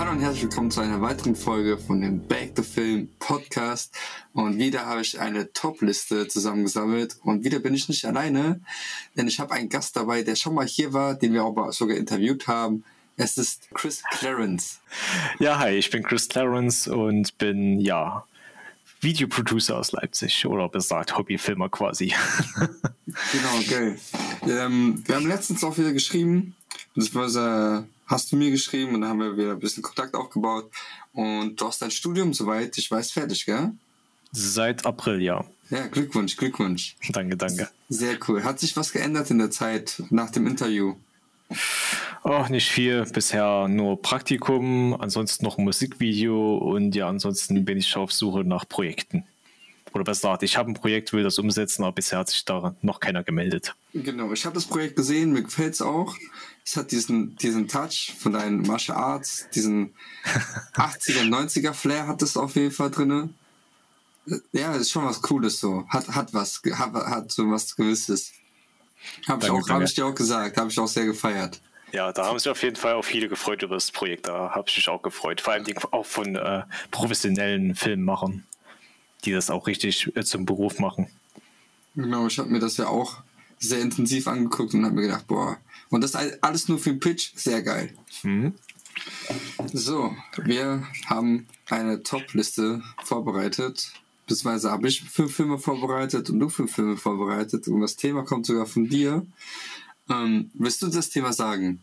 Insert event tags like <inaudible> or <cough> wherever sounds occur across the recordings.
Hallo und herzlich willkommen zu einer weiteren Folge von dem Back to Film Podcast. Und wieder habe ich eine Top-Liste zusammengesammelt. Und wieder bin ich nicht alleine, denn ich habe einen Gast dabei, der schon mal hier war, den wir auch sogar interviewt haben. Es ist Chris Clarence. Ja, hi, ich bin Chris Clarence und bin, ja, Videoproducer aus Leipzig oder besagt Hobbyfilmer quasi. <laughs> genau, geil. Ähm, wir haben letztens auch wieder geschrieben, beziehungsweise hast du mir geschrieben und dann haben wir wieder ein bisschen Kontakt aufgebaut. Und du hast dein Studium, soweit ich weiß, fertig, gell? Seit April, ja. Ja, Glückwunsch, Glückwunsch. Danke, danke. Sehr cool. Hat sich was geändert in der Zeit nach dem Interview? Oh, nicht viel. Bisher nur Praktikum, ansonsten noch ein Musikvideo und ja, ansonsten bin ich auf Suche nach Projekten. Oder besser gesagt, ich habe ein Projekt, will das umsetzen, aber bisher hat sich da noch keiner gemeldet. Genau, ich habe das Projekt gesehen, mir gefällt es auch. Es hat diesen, diesen Touch von deinen Martial Arts, diesen <laughs> 80er, 90er Flair hat es auf jeden Fall drin. Ja, ist schon was Cooles so. Hat, hat was, hat, hat so was Gewisses. Habe ich, hab ich dir auch gesagt, habe ich auch sehr gefeiert. Ja, da haben sich auf jeden Fall auch viele gefreut über das Projekt. Da habe ich mich auch gefreut. Vor allem auch von äh, professionellen Filmemachern, die das auch richtig äh, zum Beruf machen. Genau, ich habe mir das ja auch sehr intensiv angeguckt und habe mir gedacht, boah, und das alles nur für den Pitch, sehr geil. Mhm. So, wir haben eine Top-Liste vorbereitet. Beziehungsweise habe ich fünf Filme vorbereitet und du fünf Filme vorbereitet. Und das Thema kommt sogar von dir. Ähm, willst du das Thema sagen?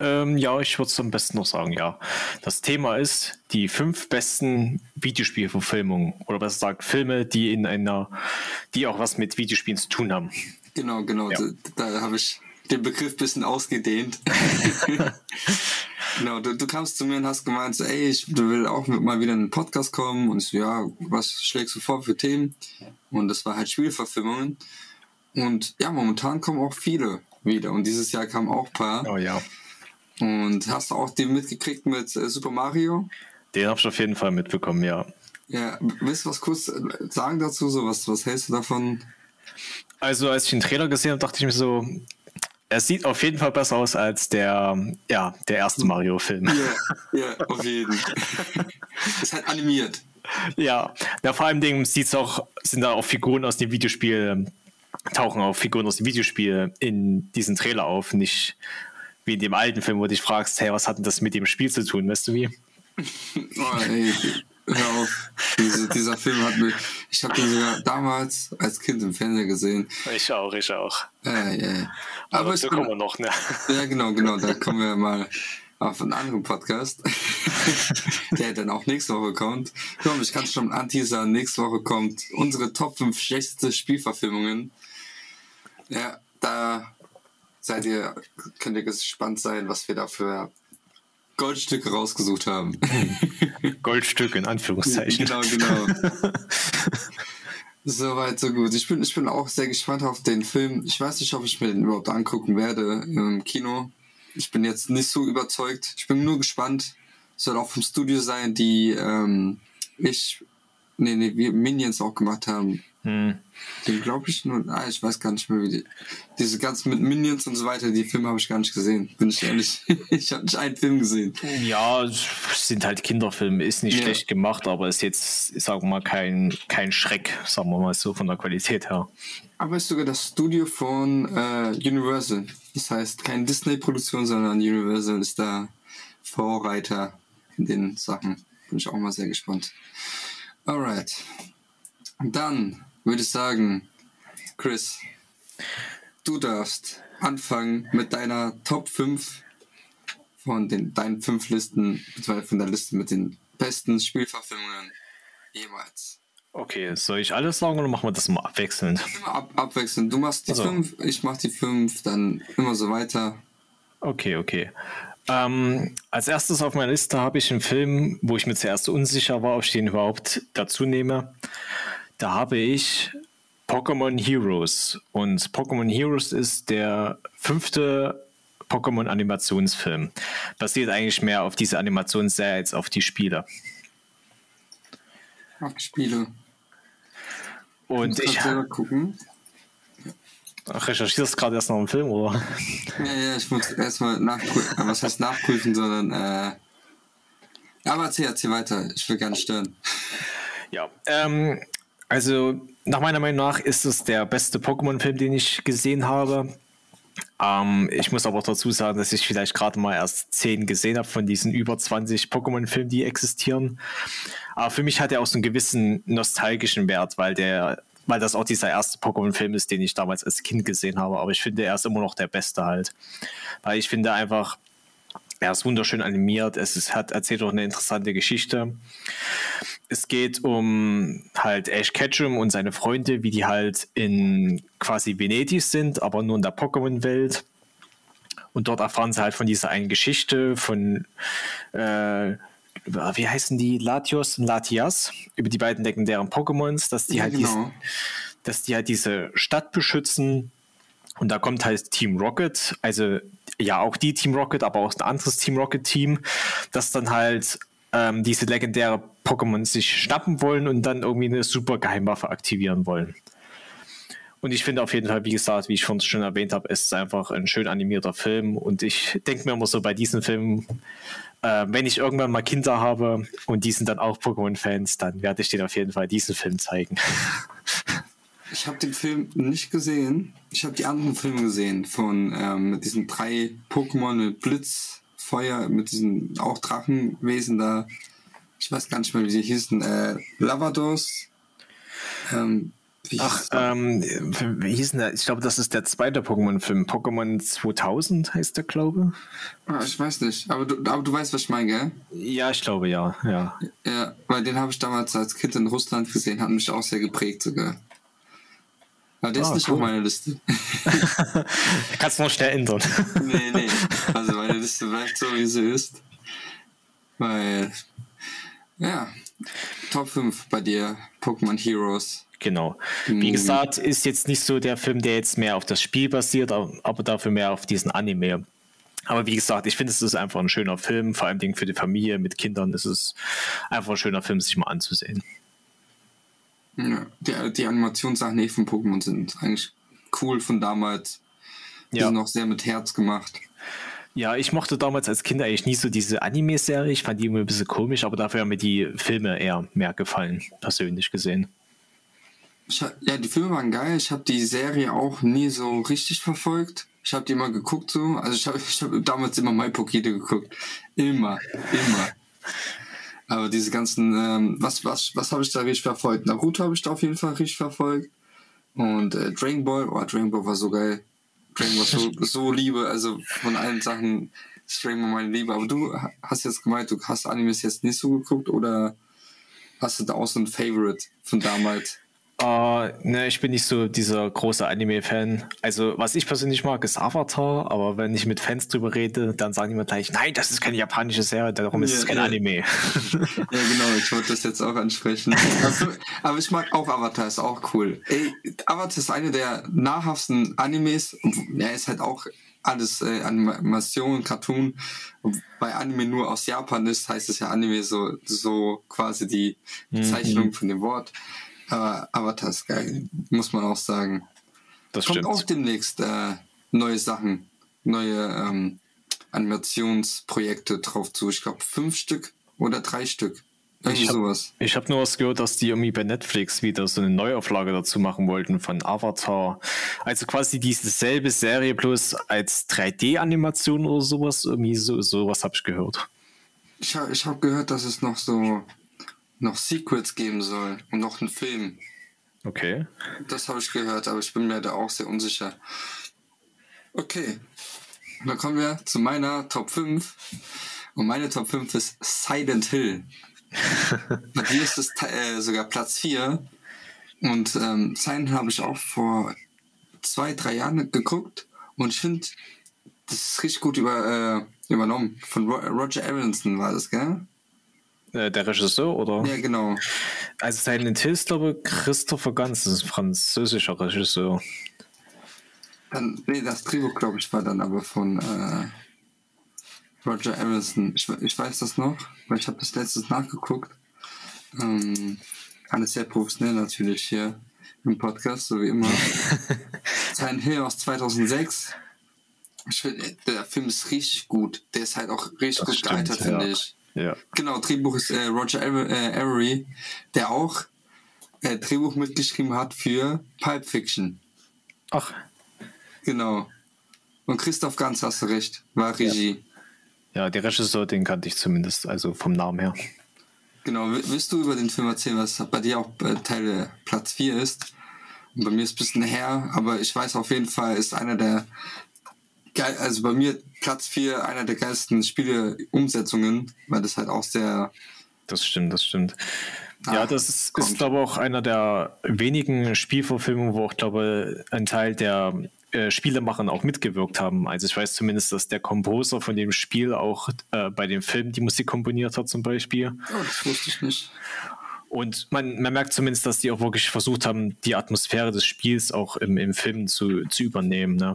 Ähm, ja, ich würde es am besten noch sagen, ja. Das Thema ist die fünf besten Videospielverfilmungen oder besser gesagt Filme, die in einer, die auch was mit Videospielen zu tun haben. Genau, genau. Ja. Da, da habe ich den Begriff ein bisschen ausgedehnt. <laughs> genau, du, du kamst zu mir und hast gemeint, so, ey, ich du will auch mal wieder in einen Podcast kommen und ich so, ja, was schlägst du vor für Themen? Und das war halt Spielverfilmungen. Und ja, momentan kommen auch viele wieder. Und dieses Jahr kamen auch ein paar. Oh ja. Und hast du auch den mitgekriegt mit äh, Super Mario? Den habe ich auf jeden Fall mitbekommen, ja. Ja, willst du was kurz äh, sagen dazu? So, was, was hältst du davon? Also, als ich den Trailer gesehen habe, dachte ich mir so, er sieht auf jeden Fall besser aus als der, ja, der erste Mario-Film. Ja, ja, auf jeden. <laughs> ist halt animiert. Ja, ja vor allem Dingen sieht's auch, sind da auch Figuren aus dem Videospiel, tauchen auch Figuren aus dem Videospiel in diesen Trailer auf, nicht wie in dem alten Film, wo du dich fragst, hey, was hat denn das mit dem Spiel zu tun, weißt du wie? oh, ey, hör auf. Diese, dieser Film hat mir, ich habe den sogar damals als Kind im Fernsehen gesehen. Ich auch, ich auch. Äh, äh. Aber, Aber da kommen wir noch, ne? Ja, genau, genau, da kommen wir mal auf einen anderen Podcast, <laughs> der dann auch nächste Woche kommt. Komm, ich kann schon anteasern, nächste Woche kommt unsere Top 5 schlechteste Spielverfilmungen. Ja, da seid ihr, könnt ihr gespannt sein, was wir da für Goldstücke rausgesucht haben. <laughs> Goldstück in Anführungszeichen. Genau, genau. <laughs> Soweit, so gut. Ich bin, ich bin auch sehr gespannt auf den Film. Ich weiß nicht, ob ich mir den überhaupt angucken werde im Kino. Ich bin jetzt nicht so überzeugt. Ich bin nur gespannt. Soll auch vom Studio sein, die ähm, ich, nee, nee, wir Minions auch gemacht haben. Hm. Den glaube ich nur, ah, ich weiß gar nicht mehr, wie die, diese ganzen mit Minions und so weiter, die Filme habe ich gar nicht gesehen, bin ich ehrlich. <laughs> ich habe nicht einen Film gesehen. Ja, sind halt Kinderfilme, ist nicht ja. schlecht gemacht, aber ist jetzt, sagen wir mal, kein, kein Schreck, sagen wir mal so, von der Qualität her. Aber ist sogar das Studio von äh, Universal. Das heißt, keine Disney-Produktion, sondern Universal ist da Vorreiter in den Sachen. Bin ich auch mal sehr gespannt. Alright. Dann würde ich sagen, Chris, du darfst anfangen mit deiner Top 5 von den, deinen fünf Listen, beziehungsweise von der Liste mit den besten Spielverfilmungen jemals. Okay, soll ich alles sagen oder machen wir das mal abwechselnd? Immer ab, abwechselnd. Du machst die 5, also. ich mach die 5, dann immer so weiter. Okay, okay. Ähm, als erstes auf meiner Liste habe ich einen Film, wo ich mir zuerst unsicher war, ob ich den überhaupt dazu nehme. Da habe ich Pokémon Heroes. Und Pokémon Heroes ist der fünfte Pokémon-Animationsfilm. Basiert eigentlich mehr auf diese Animationsserie als auf die Spiele. Auf die Spiele. Und ich, ich gucken. Ach, recherchierst du gerade erst noch einen Film, oder? Ja, ja, ich muss erstmal nachprüfen. Was heißt nachprüfen, sondern äh. Aber erzähl, erzähl weiter. Ich will gar nicht stören. Ja, ähm, also nach meiner Meinung nach ist es der beste Pokémon-Film, den ich gesehen habe. Ähm, ich muss aber auch dazu sagen, dass ich vielleicht gerade mal erst 10 gesehen habe von diesen über 20 Pokémon-Filmen, die existieren. Aber für mich hat er auch so einen gewissen nostalgischen Wert, weil der weil das auch dieser erste Pokémon-Film ist, den ich damals als Kind gesehen habe. Aber ich finde, er ist immer noch der beste halt. Weil ich finde einfach, er ist wunderschön animiert, es ist, hat, erzählt auch eine interessante Geschichte. Es geht um halt Ash Ketchum und seine Freunde, wie die halt in quasi Venedig sind, aber nur in der Pokémon-Welt. Und dort erfahren sie halt von dieser einen Geschichte von äh, wie heißen die, Latios und Latias, über die beiden legendären Pokémons, dass die ja, halt genau. diesen, dass die halt diese Stadt beschützen. Und da kommt halt Team Rocket, also ja auch die Team Rocket, aber auch ein anderes Team Rocket Team, das dann halt ähm, diese legendäre Pokémon sich schnappen wollen und dann irgendwie eine super Geheimwaffe aktivieren wollen. Und ich finde auf jeden Fall, wie gesagt, wie ich schon schon erwähnt habe, es ist einfach ein schön animierter Film. Und ich denke mir immer so bei diesen Filmen, äh, wenn ich irgendwann mal Kinder habe und die sind dann auch Pokémon-Fans, dann werde ich denen auf jeden Fall diesen Film zeigen. <laughs> Ich habe den Film nicht gesehen. Ich habe die anderen Filme gesehen von ähm, diesen drei Pokémon mit Blitz, Feuer, mit diesen auch Drachenwesen da. Ich weiß gar nicht mehr, wie sie hießen. Äh, Lavados. Ähm, wie Ach, ähm, wie hieß denn der? Ich glaube, das ist der zweite Pokémon-Film. Pokémon 2000 heißt der, glaube ich. Ah, ich weiß nicht. Aber du, aber du weißt, was ich meine, gell? Ja, ich glaube, ja. Ja, ja weil den habe ich damals als Kind in Russland gesehen, hat mich auch sehr geprägt sogar. Aber der ah, ist nicht cool. auf meiner Liste. <laughs> Kannst du noch schnell ändern. <laughs> nee, nee. Also meine Liste bleibt so, wie sie ist. Weil, ja, Top 5 bei dir, Pokémon Heroes. Genau. Wie gesagt, ist jetzt nicht so der Film, der jetzt mehr auf das Spiel basiert, aber dafür mehr auf diesen Anime. Aber wie gesagt, ich finde, es ist einfach ein schöner Film, vor allem für die Familie mit Kindern. Es ist einfach ein schöner Film, sich mal anzusehen. Ja, die, die Animationssachen von Pokémon sind eigentlich cool von damals. Die ja. sind auch sehr mit Herz gemacht. Ja, ich mochte damals als Kind eigentlich nie so diese Anime-Serie. Ich fand die immer ein bisschen komisch, aber dafür haben mir die Filme eher mehr gefallen, persönlich gesehen. ja, die Filme waren geil. Ich habe die Serie auch nie so richtig verfolgt. Ich habe die immer geguckt so. Also ich habe ich hab damals immer My Pokete geguckt. Immer, immer. Aber diese ganzen, ähm, was, was, was habe ich da richtig verfolgt? Naruto habe ich da auf jeden Fall richtig verfolgt. Und äh, Dragon Ball, oh, Dragon Ball war so geil. Dragon Ball so, so liebe, also von allen Sachen ist Dragon Ball meine Liebe. Aber du hast jetzt gemeint, du hast Animes jetzt nicht so geguckt oder hast du da auch so ein Favorite von damals? Uh, ne, ich bin nicht so dieser große Anime-Fan. Also, was ich persönlich mag, ist Avatar, aber wenn ich mit Fans drüber rede, dann sagen die mir gleich, nein, das ist keine japanische Serie, darum ist es kein ja. Anime. <laughs> ja, genau, ich wollte das jetzt auch ansprechen. Also, aber ich mag auch Avatar, ist auch cool. Ey, Avatar ist eine der nahrhaftesten Animes. Ja, ist halt auch alles äh, Animation, Cartoon. Bei Anime nur aus Japan ist, heißt es ja Anime so, so quasi die Bezeichnung mhm. von dem Wort. Aber Avatar ist geil, muss man auch sagen. Das Kommt stimmt. auch demnächst äh, neue Sachen, neue ähm, Animationsprojekte drauf zu. Ich glaube fünf Stück oder drei Stück. Irgendwie ich hab, sowas. Ich habe nur was gehört, dass die irgendwie bei Netflix wieder so eine Neuauflage dazu machen wollten von Avatar. Also quasi dieselbe Serie bloß als 3D-Animation oder sowas. Irgendwie so, sowas habe ich gehört. Ich habe hab gehört, dass es noch so noch Secrets geben soll und noch einen Film. Okay. Das habe ich gehört, aber ich bin mir da auch sehr unsicher. Okay. Dann kommen wir zu meiner Top 5. Und meine Top 5 ist Silent Hill. <laughs> Bei dir ist es äh, sogar Platz 4. Und ähm, Silent Hill habe ich auch vor zwei, drei Jahren geguckt. Und ich finde, das ist richtig gut über, äh, übernommen. Von Roger Aronson war das, gell? Äh, der Regisseur, oder? Ja, genau. Also Silent Hill ist, glaube ich, Christopher Ganz, das ist ein französischer Regisseur. Dann, nee, das Drehbuch, glaube ich, war dann aber von äh, Roger Emerson. Ich, ich weiß das noch, weil ich habe das letztes nachgeguckt. Ähm, alles sehr professionell natürlich hier im Podcast, so wie immer. <laughs> Silent Hill aus 2006. Ich finde, der Film ist richtig gut. Der ist halt auch richtig Das gut stimmt, gealtert, ja. finde ich. Ja. Genau, Drehbuch ist äh, Roger Aver- äh, Avery, der auch äh, Drehbuch mitgeschrieben hat für Pulp Fiction. Ach, Genau. Und Christoph Ganz, hast du recht, war Regie. ja, der Regisseur, den kannte ich zumindest, also vom Namen her. Genau, Will- willst du über den Film erzählen, was bei dir auch äh, Teil äh, Platz 4 ist? Und bei mir ist ein bisschen her, aber ich weiß auf jeden Fall, ist einer der geil, also bei mir Platz 4 einer der geilsten Spiele-Umsetzungen, weil das halt auch sehr Das stimmt, das stimmt. ja, Ah, das ist, ist glaube ich, auch einer der wenigen Spielverfilmungen, wo auch, glaube ein Teil der äh, Spielemacher auch mitgewirkt haben. Also ich weiß zumindest, dass der Komposer von dem Spiel auch äh, bei dem Film die Musik komponiert hat zum Beispiel. Oh, das wusste ich nicht. Und man, man merkt zumindest, dass die auch wirklich versucht haben, die Atmosphäre des Spiels auch im, im Film zu, zu übernehmen. Ne?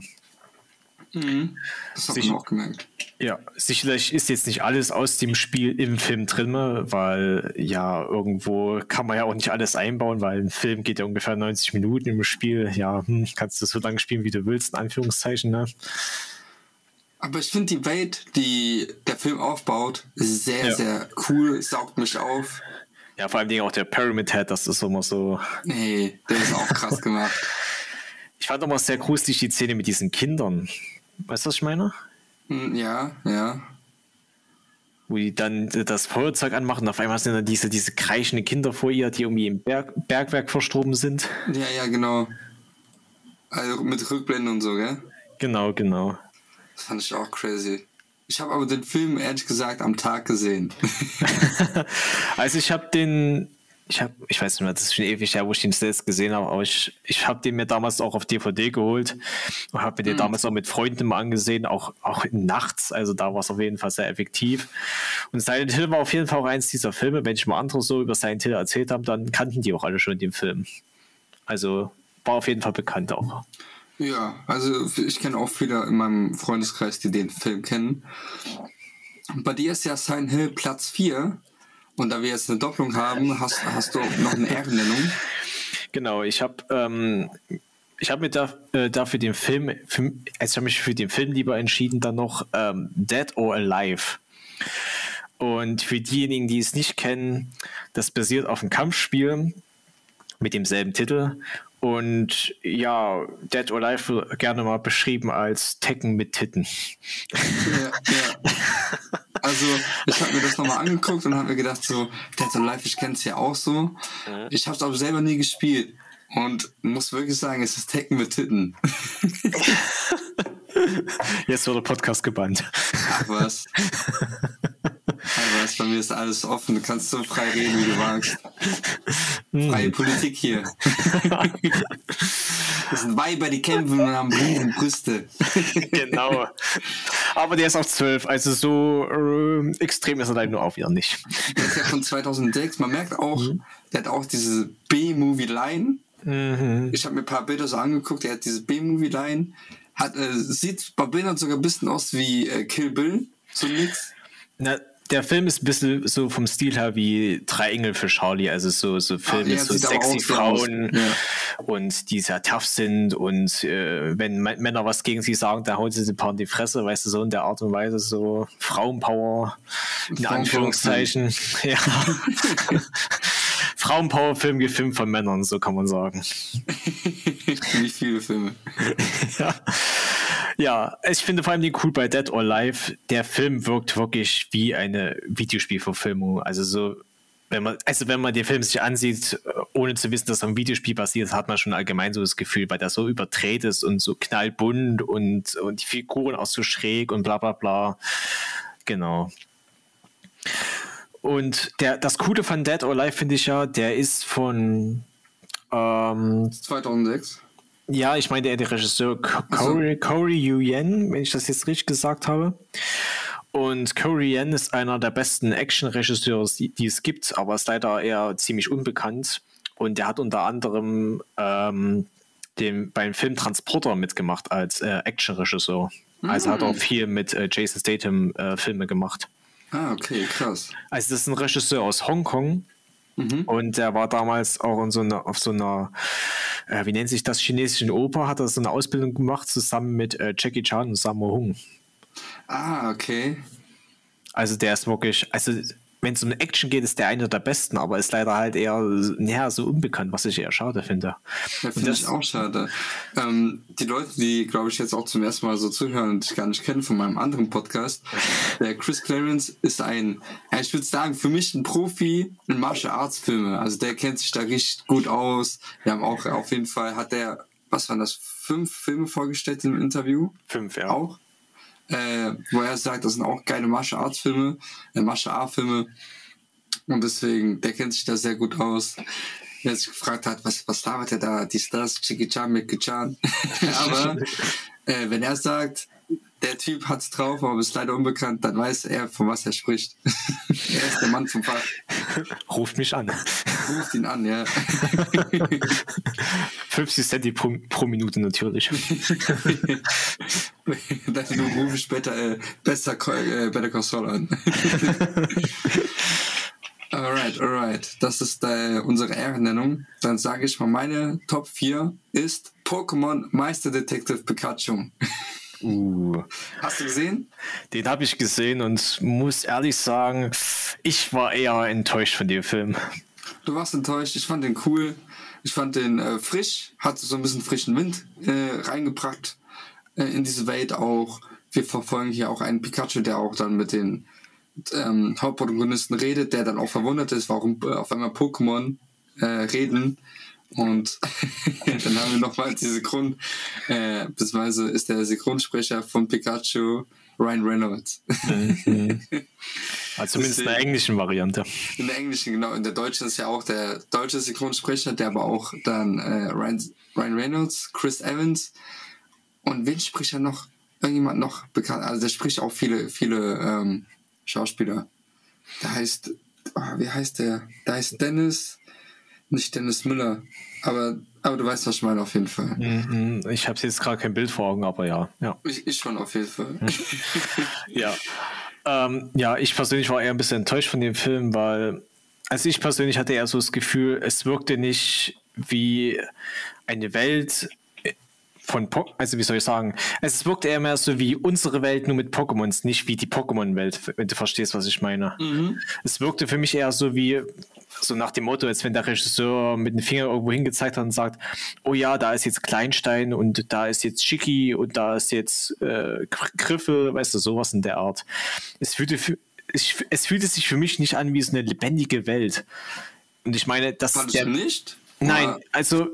Das hat Sicher. man auch gemerkt. Ja, sicherlich ist jetzt nicht alles aus dem Spiel im Film drin, weil ja, irgendwo kann man ja auch nicht alles einbauen, weil ein Film geht ja ungefähr 90 Minuten im Spiel. Ja, hm, kannst du so lange spielen, wie du willst, in Anführungszeichen. Ne? Aber ich finde die Welt, die der Film aufbaut, sehr, Ja. sehr cool, saugt mich auf. Ja, vor allem auch der Pyramid Head, das ist immer so. Nee, der ist auch krass gemacht. <laughs> Ich fand immer sehr gruselig die Szene mit diesen Kindern. Weißt du, was ich meine? Hm, Ja, ja. Wo die dann das Feuerzeug anmachen und auf einmal sind dann diese, diese kreischenden Kinder vor ihr, die irgendwie im Berg, Bergwerk verstorben sind. Ja, ja, genau. Also mit Rückblenden und so, gell? Genau, genau. Das fand ich auch crazy. Ich habe aber den Film ehrlich gesagt am Tag gesehen. <laughs> Also ich habe den, ich habe, ich weiß nicht mehr, das ist schon ewig her, wo ich den selbst gesehen habe, aber ich, ich habe den mir damals auch auf DVD geholt und habe mir den damals auch mit Freunden mal angesehen, auch, auch nachts, also da war es auf jeden Fall sehr effektiv. Und Silent Hill war auf jeden Fall auch eins dieser Filme, wenn ich mal andere so über Silent Hill erzählt habe, dann kannten die auch alle schon den Film. Also war auf jeden Fall bekannt auch. ja, also ich kenne auch viele in meinem Freundeskreis, die den Film kennen. Bei dir ist ja Silent Hill Platz 4. Und da wir jetzt eine Doppelung haben, hast, hast du auch noch eine Ehrennennung. Genau, ich habe ähm, ich habe mir da, äh, dafür den Film, für, also ich habe mich für den Film lieber entschieden, dann noch ähm, Dead or Alive. Und für diejenigen, die es nicht kennen, das basiert auf einem Kampfspiel mit demselben Titel. Und ja, Dead or Alive wird gerne mal beschrieben als Tekken mit Titten. Ja, ja. <laughs> Also, ich habe mir das nochmal angeguckt und habe mir gedacht, so, Dead or Alive, ich kenne es ja auch so. Ich habe es aber selber nie gespielt. Und muss wirklich sagen, es ist Tekken mit Titten. <laughs> Jetzt wird der Podcast gebannt. Ach was. <laughs> Was, bei mir ist alles offen. Du kannst so frei reden, wie du magst. <laughs> Freie Politik hier. <laughs> Das sind Weiber, die kämpfen und haben riesen Brüste. genau. Aber der ist auf 12, also so äh, extrem ist er leider nur auch wieder nicht. Der ist ja von 2006. Man merkt auch, der hat auch diese B-Movie-Line. Ich habe mir ein paar Bilder so angeguckt. Der hat diese B-Movie-Line. Hat, äh, sieht bei Bildern sogar ein bisschen aus wie äh, Kill Bill. So nix. Na, der Film ist ein bisschen so vom Stil her wie Drei Engel für Charlie, also so, so Filme Ah, ja, mit so sexy auch so aus. Frauen Ja. und die sehr tough sind und äh, wenn Männer was gegen sie sagen, dann hauen sie sie ein paar in die Fresse, weißt du, so in der Art und Weise, so Frauenpower, in. Anführungszeichen. <laughs> Ja. <laughs> Frauenpower-Film gefilmt von Männern, so kann man sagen. <laughs> wie viele Filme. <laughs> ja. ja, ich finde vor allem den cool bei Dead or Alive. Der Film wirkt wirklich wie eine Videospielverfilmung. Also so, wenn man, also wenn man den Film sich ansieht, äh, ohne zu wissen, dass er am Videospiel basiert, hat man schon allgemein so das Gefühl, weil der so überdreht ist und so knallbunt und, und die Figuren auch so schräg und bla bla bla. Genau. Und der, das Coole von Dead or Alive finde ich ja, der ist von ähm, 2006. ja, ich meine, der, der Regisseur Corey, Corey Yu Yen, wenn ich das jetzt richtig gesagt habe. Und Corey Yen ist einer der besten Action-Regisseure, die, die es gibt, aber ist leider eher ziemlich unbekannt. Und der hat unter anderem ähm, den, beim Film Transporter mitgemacht als äh, Action-Regisseur. Also hat er auch viel mit äh, Jason Statham äh, Filme gemacht. Ah, okay, krass. Also das ist ein Regisseur aus Hongkong Mhm. Und er war damals auch in so einer, auf so einer, äh, wie nennt sich das, chinesischen Oper, hat er so eine Ausbildung gemacht, zusammen mit äh, Jackie Chan und Sammo Hung. Ah, okay. Also der ist wirklich, also wenn es um Action geht, ist der einer der besten, aber ist leider halt eher ja, so unbekannt, was ich eher schade finde. Ja, finde ich auch schade. Ähm, die Leute, die, glaube ich, jetzt auch zum ersten Mal so zuhören und ich gar nicht kennen von meinem anderen Podcast, der Chris Clarence ist ein, ja, ich würde sagen, für mich ein Profi in Martial Arts Filme. Also der kennt sich da richtig gut aus. Wir haben auch auf jeden Fall, hat der, was waren das, fünf Filme vorgestellt im Interview? Fünf, ja. Auch äh, wo er sagt, das sind auch geile Martial Arts Filme, äh, Martial Art Filme. Und deswegen, der kennt sich da sehr gut aus. Wer sich gefragt hat, was, was labert er da, die Stars, Chiki Chan Kichan. <laughs> Aber äh, wenn er sagt, der Typ hat's drauf, aber ist leider unbekannt, dann weiß er, von was er spricht. <laughs> er ist der Mann vom Fach. Ruft mich an. Ruft ihn an, ja. <laughs> 50 Cent pro, pro Minute natürlich. <laughs> dann rufe ich später äh, besser, äh, Better Console an. alright, alright. Das ist äh, unsere Ehrennennung. Dann sage ich mal, meine Top 4 ist Pokémon Meister Detective Pikachu. Uh. Hast du gesehen? Den habe ich gesehen und muss ehrlich sagen, ich war eher enttäuscht von dem Film. Du warst enttäuscht, ich fand den cool. Ich fand den äh, frisch, hat so ein bisschen frischen Wind äh, reingebracht äh, in diese Welt auch. Wir verfolgen hier auch einen Pikachu, der auch dann mit den ähm, Hauptprotagonisten redet, der dann auch verwundert ist, warum äh, auf einmal Pokémon äh, reden. Und <laughs> dann haben wir nochmal die Synchron, äh, beziehungsweise ist der Synchronsprecher von Pikachu Ryan Reynolds. Mhm. <laughs> Also zumindest in der englischen Variante. In der englischen, genau. In der deutschen ist ja auch der deutsche Synchronsprecher, der aber auch dann äh, Ryan, Ryan Reynolds, Chris Evans und wen spricht er noch? Irgendjemand noch bekannt? Also der spricht auch viele, viele ähm, Schauspieler. Der heißt, oh, wie heißt der? Der heißt Dennis nicht Dennis Müller, aber, aber du weißt, was ich meine, auf jeden Fall. Mhm, ich habe jetzt gerade kein Bild vor Augen, aber ja. ja. Ich, ich schon auf jeden Fall. Mhm. <laughs> ja. Ähm, ja, ich persönlich war eher ein bisschen enttäuscht von dem Film, weil, also ich persönlich hatte eher so das Gefühl, es wirkte nicht wie eine Welt, von, po also wie soll ich sagen, es wirkt eher mehr so wie unsere Welt, nur mit Pokémons, nicht wie die Pokémon-Welt, wenn du verstehst, was ich meine. Mhm. Es wirkte für mich eher so wie, so nach dem Motto, als wenn der Regisseur mit dem Finger irgendwo hingezeigt hat und sagt, oh ja, da ist jetzt Kleinstein und da ist jetzt Schicki und da ist jetzt äh, Griffel, weißt du, sowas in der Art. Es fühlte, für, es, es fühlte sich für mich nicht an wie so eine lebendige Welt. Und ich meine, das... Fandest der, du nicht? Nein, also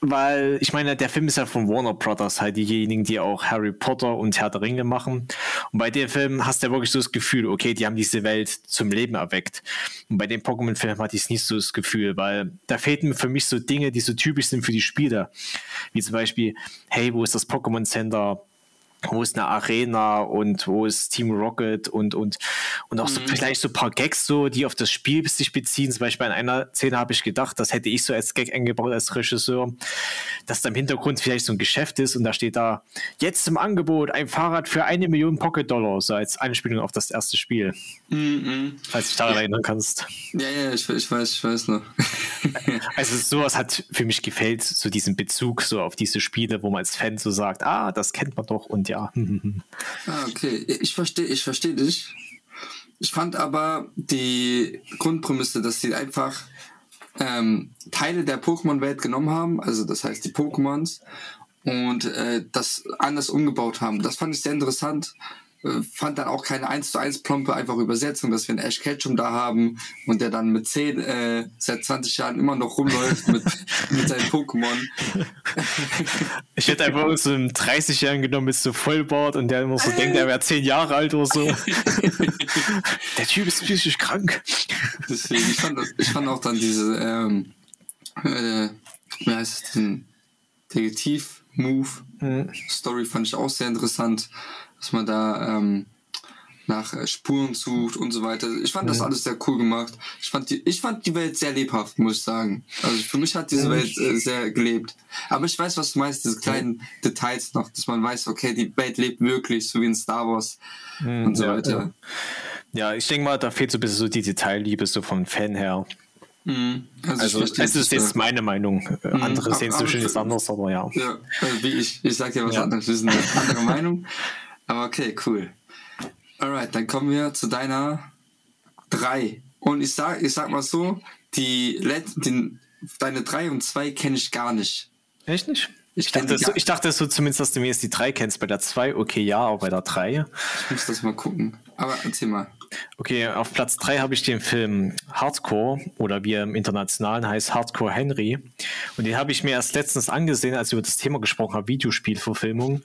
weil ich meine, der Film ist ja von Warner Brothers, halt diejenigen, die auch Harry Potter und Herr der Ringe machen. Und bei dem Film hast du ja wirklich so das Gefühl, okay, die haben diese Welt zum Leben erweckt. Und bei dem Pokémon-Film hatte ich nicht so das Gefühl, weil da fehlten für mich so Dinge, die so typisch sind für die Spieler. Wie zum Beispiel, hey, wo ist das Pokémon Center? Wo ist eine Arena und wo ist Team Rocket und, und, und auch so mhm. vielleicht so ein paar Gags, so, die auf das Spiel sich beziehen. Zum Beispiel in einer Szene habe ich gedacht, das hätte ich so als Gag eingebaut als Regisseur, dass da im Hintergrund vielleicht so ein Geschäft ist und da steht da, jetzt im Angebot ein Fahrrad für eine Million Pocket-Dollar, so als Anspielung auf das erste Spiel. Mhm. Falls du dich daran erinnern kannst. Ja, ja, ich, ich weiß, ich weiß noch. <laughs> also sowas hat für mich gefällt, so diesen Bezug so auf diese Spiele, wo man als Fan so sagt, ah, das kennt man doch und ja. ah, okay. Ich verstehe ich versteh dich. Ich fand aber die Grundprämisse, dass sie einfach ähm, Teile der Pokémon-Welt genommen haben, also das heißt die Pokémons, und äh, das anders umgebaut haben. Das fand ich sehr interessant, fand dann auch keine 1 zu 1 plompe einfach Übersetzung, dass wir einen Ash Ketchum da haben und der dann mit 10 äh, seit 20 Jahren immer noch rumläuft mit, <laughs> mit seinen Pokémon. Ich hätte einfach so einen 30-Jährigen genommen mit so Vollbart und der immer so denkt, er wäre 10 Jahre alt oder so. <laughs> der Typ ist psychisch krank. Deswegen, ich fand, ich fand auch dann diese, ähm, äh, wie heißt es denn, Detektiv-Move-Story fand ich auch sehr interessant dass man da ähm, nach äh, Spuren sucht und so weiter. Ich fand das alles sehr cool gemacht. Ich fand die, ich fand die Welt sehr lebhaft, muss ich sagen. Also für mich hat diese Welt äh, sehr gelebt. Aber ich weiß, was du meinst, diese kleinen Details noch, dass man weiß, okay, die Welt lebt wirklich, so wie in Star Wars mhm, und so ja, weiter. Ja. ja, ich denke mal, da fehlt so ein bisschen so die Detailliebe so vom Fan her. Mhm. Also, also es ist jetzt meine Meinung. Mhm. Andere sehen es bestimmt aber- jetzt anders, aber ja. Ja, äh, wie ich. Ich sag ja was Ja. anderes. Das ist eine <laughs> andere Meinung. Aber okay, cool. Alright, dann kommen wir zu deiner 3. Und ich sag, ich sag mal so, die, Let die deine 3 und 2 kenne ich gar nicht. Echt nicht? Ich Ich dachte, so, ich dachte so zumindest, dass du mir jetzt die 3 kennst. Bei der 2, okay, ja, aber bei der 3. Ich muss das mal gucken. Aber erzähl mal. Okay, auf Platz 3 habe ich den Film Hardcore oder wie er im Internationalen heißt, Hardcore Henry. Und den habe ich mir erst letztens angesehen, als ich über das Thema gesprochen habe, Videospielverfilmung.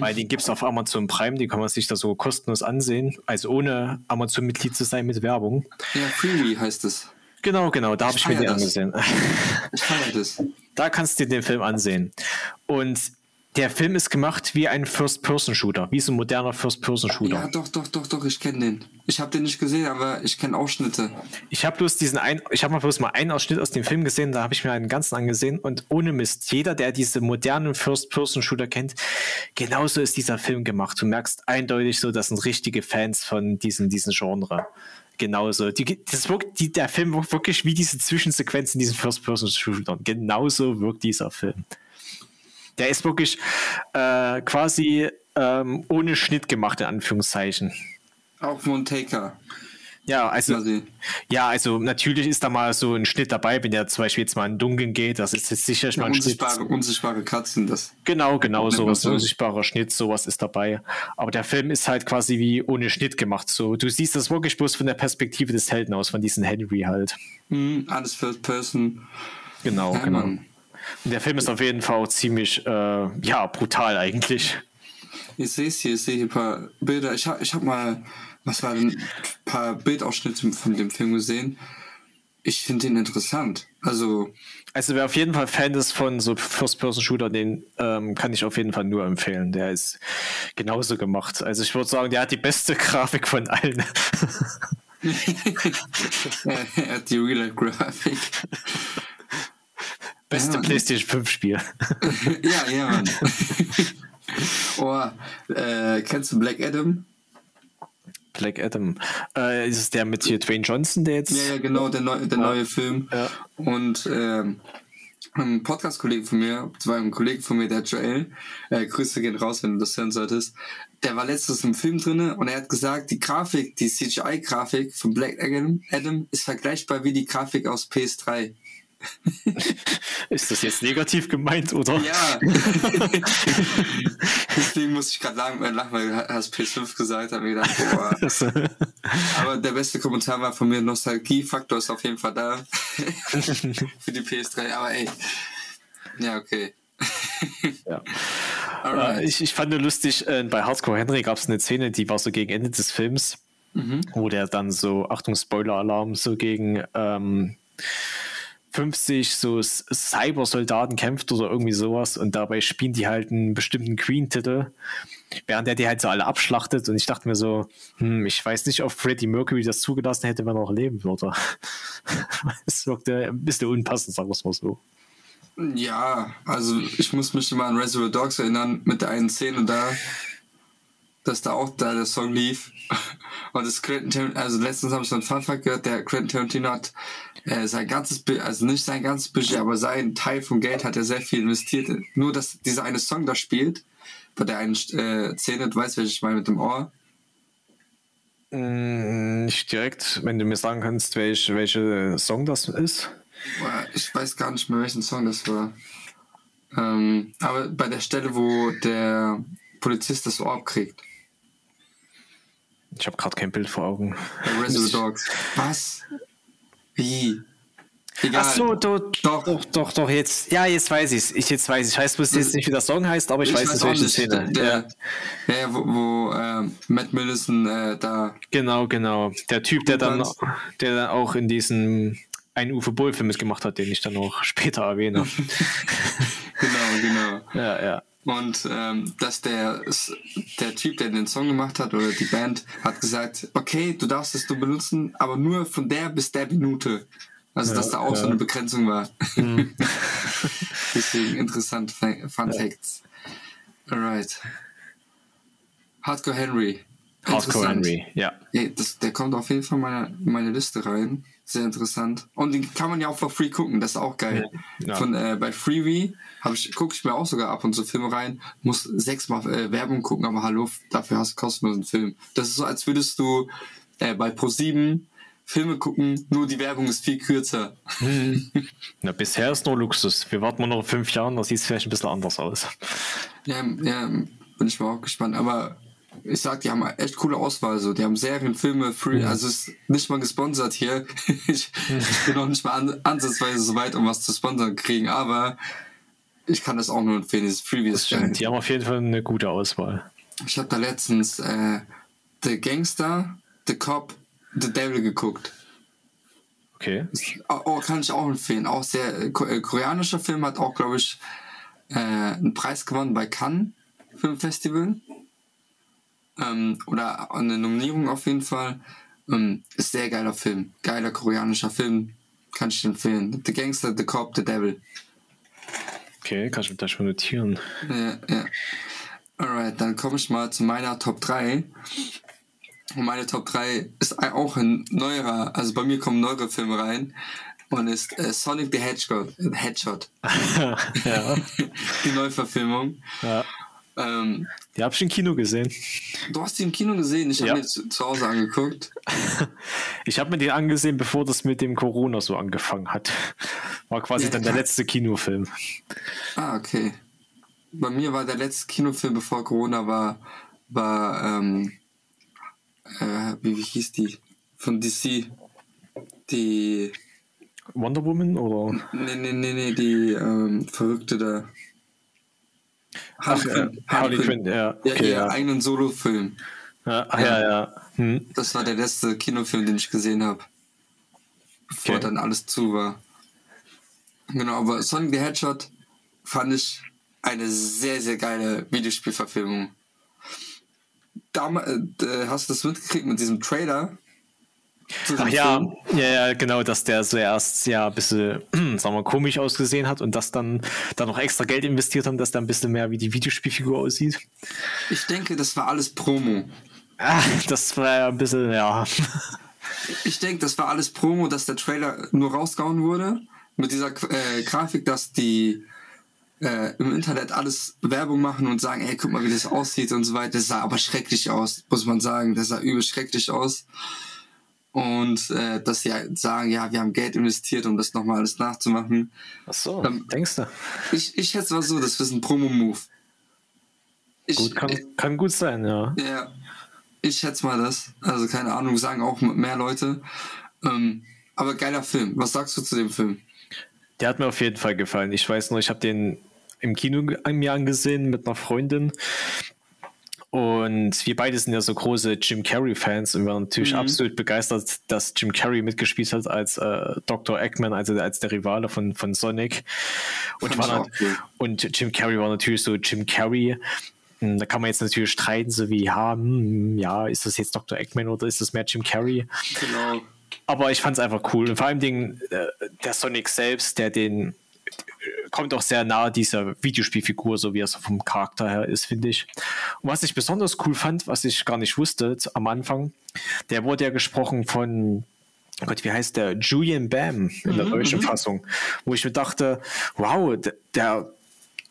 Weil den gibt es auf Amazon Prime, den kann man sich da so kostenlos ansehen. Also ohne Amazon-Mitglied zu sein mit Werbung. Ja, Freebie heißt es. Genau, genau, da habe ich mir feier den das. angesehen. Ich feiere das. <laughs> Da kannst du dir den Film ansehen. Und der Film ist gemacht wie ein First-Person-Shooter, wie so ein moderner First-Person-Shooter. Ja, doch, doch, doch, doch, ich kenne den. Ich habe den nicht gesehen, aber ich kenne Ausschnitte. Ich habe bloß diesen ein, ich habe mal bloß mal einen Ausschnitt aus dem Film gesehen, da habe ich mir einen ganzen angesehen und ohne Mist, jeder, der diese modernen First-Person-Shooter kennt, genauso ist dieser Film gemacht. Du merkst eindeutig so, das sind richtige Fans von diesem, diesem Genre. Genauso. Die, das wirkt, die, der Film wirkt wirklich wie diese Zwischensequenz in diesen First-Person-Shootern. Genauso wirkt dieser Film. Der ist wirklich äh, quasi ähm, ohne Schnitt gemacht, in Anführungszeichen. Auch Montaker. Ja, also, ja, also natürlich ist da mal so ein Schnitt dabei, wenn der zum Beispiel jetzt mal in den Dunkeln geht, das ist jetzt sicher mal ein Schnitt. Unsichtbare, unsichtbare Katzen, das. Genau, genau, sowas, so. unsichtbarer Schnitt, sowas ist dabei. Aber der Film ist halt quasi wie ohne Schnitt gemacht. So, du siehst das wirklich bloß von der Perspektive des Helden aus, von diesem Henry halt. Mhm, alles First Person. Genau, Ja, genau. Mann. Der Film ist auf jeden Fall ziemlich, äh, ja, brutal eigentlich. Ich sehe es hier, ich sehe hier ein paar Bilder. Ich habe ich hab mal, was war denn, ein paar Bildausschnitte von dem Film gesehen. Ich finde den interessant. Also, Also wer auf jeden Fall Fan ist von so First-Person-Shooter, den ähm, kann ich auf jeden Fall nur empfehlen. Der ist genauso gemacht. Also ich würde sagen, der hat die beste <laughs> Grafik von allen. <laughs> er hat die Real-Life-Grafik. Beste. PlayStation 5 Spiel. <laughs> ja, ja, Mann. <laughs> oh, äh, kennst du Black Adam? Black Adam. Äh, ist es der mit hier Dwayne Johnson, der jetzt. Ja, ja, genau, der, neu, der neue Film. Ja. Und ähm, ein Podcast-Kollege von mir, zwar ein Kollege von mir, der Joel, äh, Grüße gehen raus, wenn du das hören solltest, der war letztens im Film drinne und er hat gesagt, die Grafik, die CGI-Grafik von Black Adam, Adam ist vergleichbar wie die Grafik aus PS3. <laughs> Ist das jetzt negativ gemeint, oder? Ja. <laughs> Deswegen muss ich gerade lachen, äh, lachen, weil du hast PS5 gesagt, habe mir gedacht, boah. <laughs> Das, äh, Aber der beste Kommentar war von mir, Nostalgie-Faktor ist auf jeden Fall da. Für die PS3, aber ey. Ja, okay. ja. Alright. Äh, ich, ich fand lustig, bei Hardcore Henry gab es eine Szene, die war so gegen Ende des Films, wo der dann so, Achtung, Spoiler-Alarm, so gegen ähm, 50 so Cyber-Soldaten kämpft oder irgendwie sowas und dabei spielen die halt einen bestimmten Queen-Titel, während der die halt so alle abschlachtet und ich dachte mir so, hm, ich weiß nicht, ob Freddie Mercury das zugelassen hätte, wenn er noch leben würde. <laughs> Es wirkte ein bisschen unpassend, sagen wir es mal so. Ja, also ich muss mich immer an Reservoir Dogs erinnern, mit der einen Szene da, dass da auch da der Song lief. <laughs> Und das Quentin Tarantino, also letztens habe ich so einen Funfact gehört, der Quentin Tarantino hat äh, sein ganzes, also nicht sein ganzes Budget, aber sein Teil vom Geld hat er sehr viel investiert. Nur, dass dieser eine Song da spielt, bei der einen äh, Szene, du weißt, welche ich meine mit dem Ohr. Mm, Nicht direkt, wenn du mir sagen kannst, welch, welche Song das ist. Ich weiß gar nicht mehr, welchen Song das war. Ähm, aber bei der Stelle, wo der Polizist das Ohr abkriegt. Ich habe gerade kein Bild vor Augen. Reservoir Dogs. Was? Wie? Egal. Ach so, du, Doch. doch, doch, doch, jetzt, ja, jetzt weiß ich's. Ich jetzt weiß ich. Ich weiß bloß jetzt nicht, wie der Song heißt, aber ich, weiß, jetzt, auch welche. Szene. Der, der, ja, wo, wo ähm, Matt Millison äh, da. Genau, genau. Der Typ, der dann, der dann auch in diesem einen Uwe Boll-Film mitgemacht hat, den ich dann auch später erwähne. <laughs> Genau, genau. ja, ja. Und ähm, dass der, der Typ, der den Song gemacht hat, oder die Band, hat gesagt, okay, du darfst es nur benutzen, aber nur von der bis der Minute. Also, dass da auch so ja. Mhm. eine Begrenzung war. <laughs> Deswegen interessant Fun Facts. Alright. Hardcore Henry. Hardcore. Henry, ja. Ja, das, der kommt auf jeden Fall in meine, in meine Liste rein. Sehr interessant. Und den kann man ja auch for free gucken, das ist auch geil. Ja. Von, äh, bei Freebie ich, gucke ich mir auch sogar ab und zu Filme rein, muss sechsmal äh, Werbung gucken, aber hallo, dafür hast du kostenlosen Film. Das ist so, als würdest du äh, bei Pro7 Filme gucken, nur die Werbung ist viel kürzer. <laughs> Na, bisher ist nur Luxus. Wir warten mal noch fünf Jahren, da sieht es vielleicht ein bisschen anders aus. Ja, ja, bin ich mal auch gespannt. Aber ich sag, die haben echt coole Auswahl. So. Die haben Serien, Filme, Free, also ist nicht mal gesponsert hier. <laughs> ich, ich bin noch nicht mal an, ansatzweise so weit, um was zu sponsern kriegen, aber ich kann das auch nur empfehlen. Dieses ist geil. Die haben auf jeden Fall eine gute Auswahl. Ich habe da letztens äh, The Gangster, The Cop, The Devil geguckt. Okay. Oh, kann ich auch empfehlen. Auch sehr äh, äh, koreanischer Film hat auch, glaube ich, äh, einen Preis gewonnen bei Cannes Filmfestival. Ähm, oder eine Nominierung auf jeden Fall. Ähm, ist sehr geiler Film. Geiler koreanischer Film. Kann ich empfehlen. The Gangster, The Cop, The Devil. Okay, kann ich mir das schon notieren. Ja, ja. Alright, dann komme ich mal zu meiner Top 3. Und meine Top 3 ist auch ein neuerer, also bei mir kommen neuere Filme rein. Und ist äh, Sonic the Hedgehog, Hedgehog. <laughs> ja. <laughs> die Neuverfilmung. ja. Ähm, Die habe ich im Kino gesehen. du hast die im Kino gesehen, ich habe Ja. mir zu, zu Hause angeguckt. <laughs> Ich habe mir den angesehen, bevor das mit dem Corona so angefangen hat. War quasi Ja, dann der letzte Kinofilm. Ah, okay. Bei mir war der letzte Kinofilm, bevor Corona war, war, ähm, äh, wie, wie hieß die? Von DC. Die, Wonder Woman oder? nee, nee, nee, nee, die, ähm, Verrückte da. Ach, äh, Harley Quinn, ja. Ja, Okay, ihr ja. eigenen Solo-Film. Ja, ach, ja, ja. Hm. Das war der letzte Kinofilm, den ich gesehen habe. Bevor Okay. dann alles zu war. Genau, aber Sonic the Hedgehog fand ich eine sehr, sehr geile Videospielverfilmung. Dam äh, hast du das mitgekriegt mit diesem Trailer? Ach ja, ja, ja, genau, dass der zuerst ja ein bisschen, <clears throat> sagen wir, komisch ausgesehen hat und das dann, dann noch extra Geld investiert haben, dass der ein bisschen mehr wie die Videospielfigur aussieht. Ich denke, das war alles Promo. Ah, das war ja ein bisschen, ja. <laughs> Ich denke, das war alles Promo, dass der Trailer nur rausgehauen wurde. Mit dieser äh, Grafik, dass die äh, im Internet alles Werbung machen und sagen, ey, guck mal, wie das aussieht und so weiter. Das sah aber schrecklich aus, muss man sagen. Das sah übel schrecklich aus. Und äh, dass sie halt sagen, ja, wir haben Geld investiert, um das nochmal alles nachzumachen. Ach so, Ähm, denkst du? Ich, ich schätze mal so, das ist ein Promo-Move. Ich, Gut, kann, kann gut sein, ja. Ja, ich schätze mal das. Also keine Ahnung, sagen auch mehr Leute. Ähm, aber geiler Film. Was sagst du zu dem Film? Der hat mir auf jeden Fall gefallen. Ich weiß nur, ich habe den im Kino mir angesehen mit einer Freundin. Und wir beide sind ja so große Jim Carrey-Fans und wir waren natürlich Mhm. absolut begeistert, dass Jim Carrey mitgespielt hat als äh, Dr. Eggman, also als der Rivale von, von Sonic. Und, war cool. und Jim Carrey war natürlich so Jim Carrey. Hm, Da kann man jetzt natürlich streiten, so wie, ja, hm, ja, ist das jetzt Dr. Eggman oder ist das mehr Jim Carrey? Genau. Aber ich fand es einfach cool. Und vor allem den, äh, der Sonic selbst, der den kommt auch sehr nahe dieser Videospielfigur, so wie er so vom Charakter her ist, finde ich. Und was ich besonders cool fand, was ich gar nicht wusste am Anfang, der wurde ja gesprochen von oh Gott, wie heißt der? Julian Bam in der deutschen Fassung, wo ich mir dachte, wow, der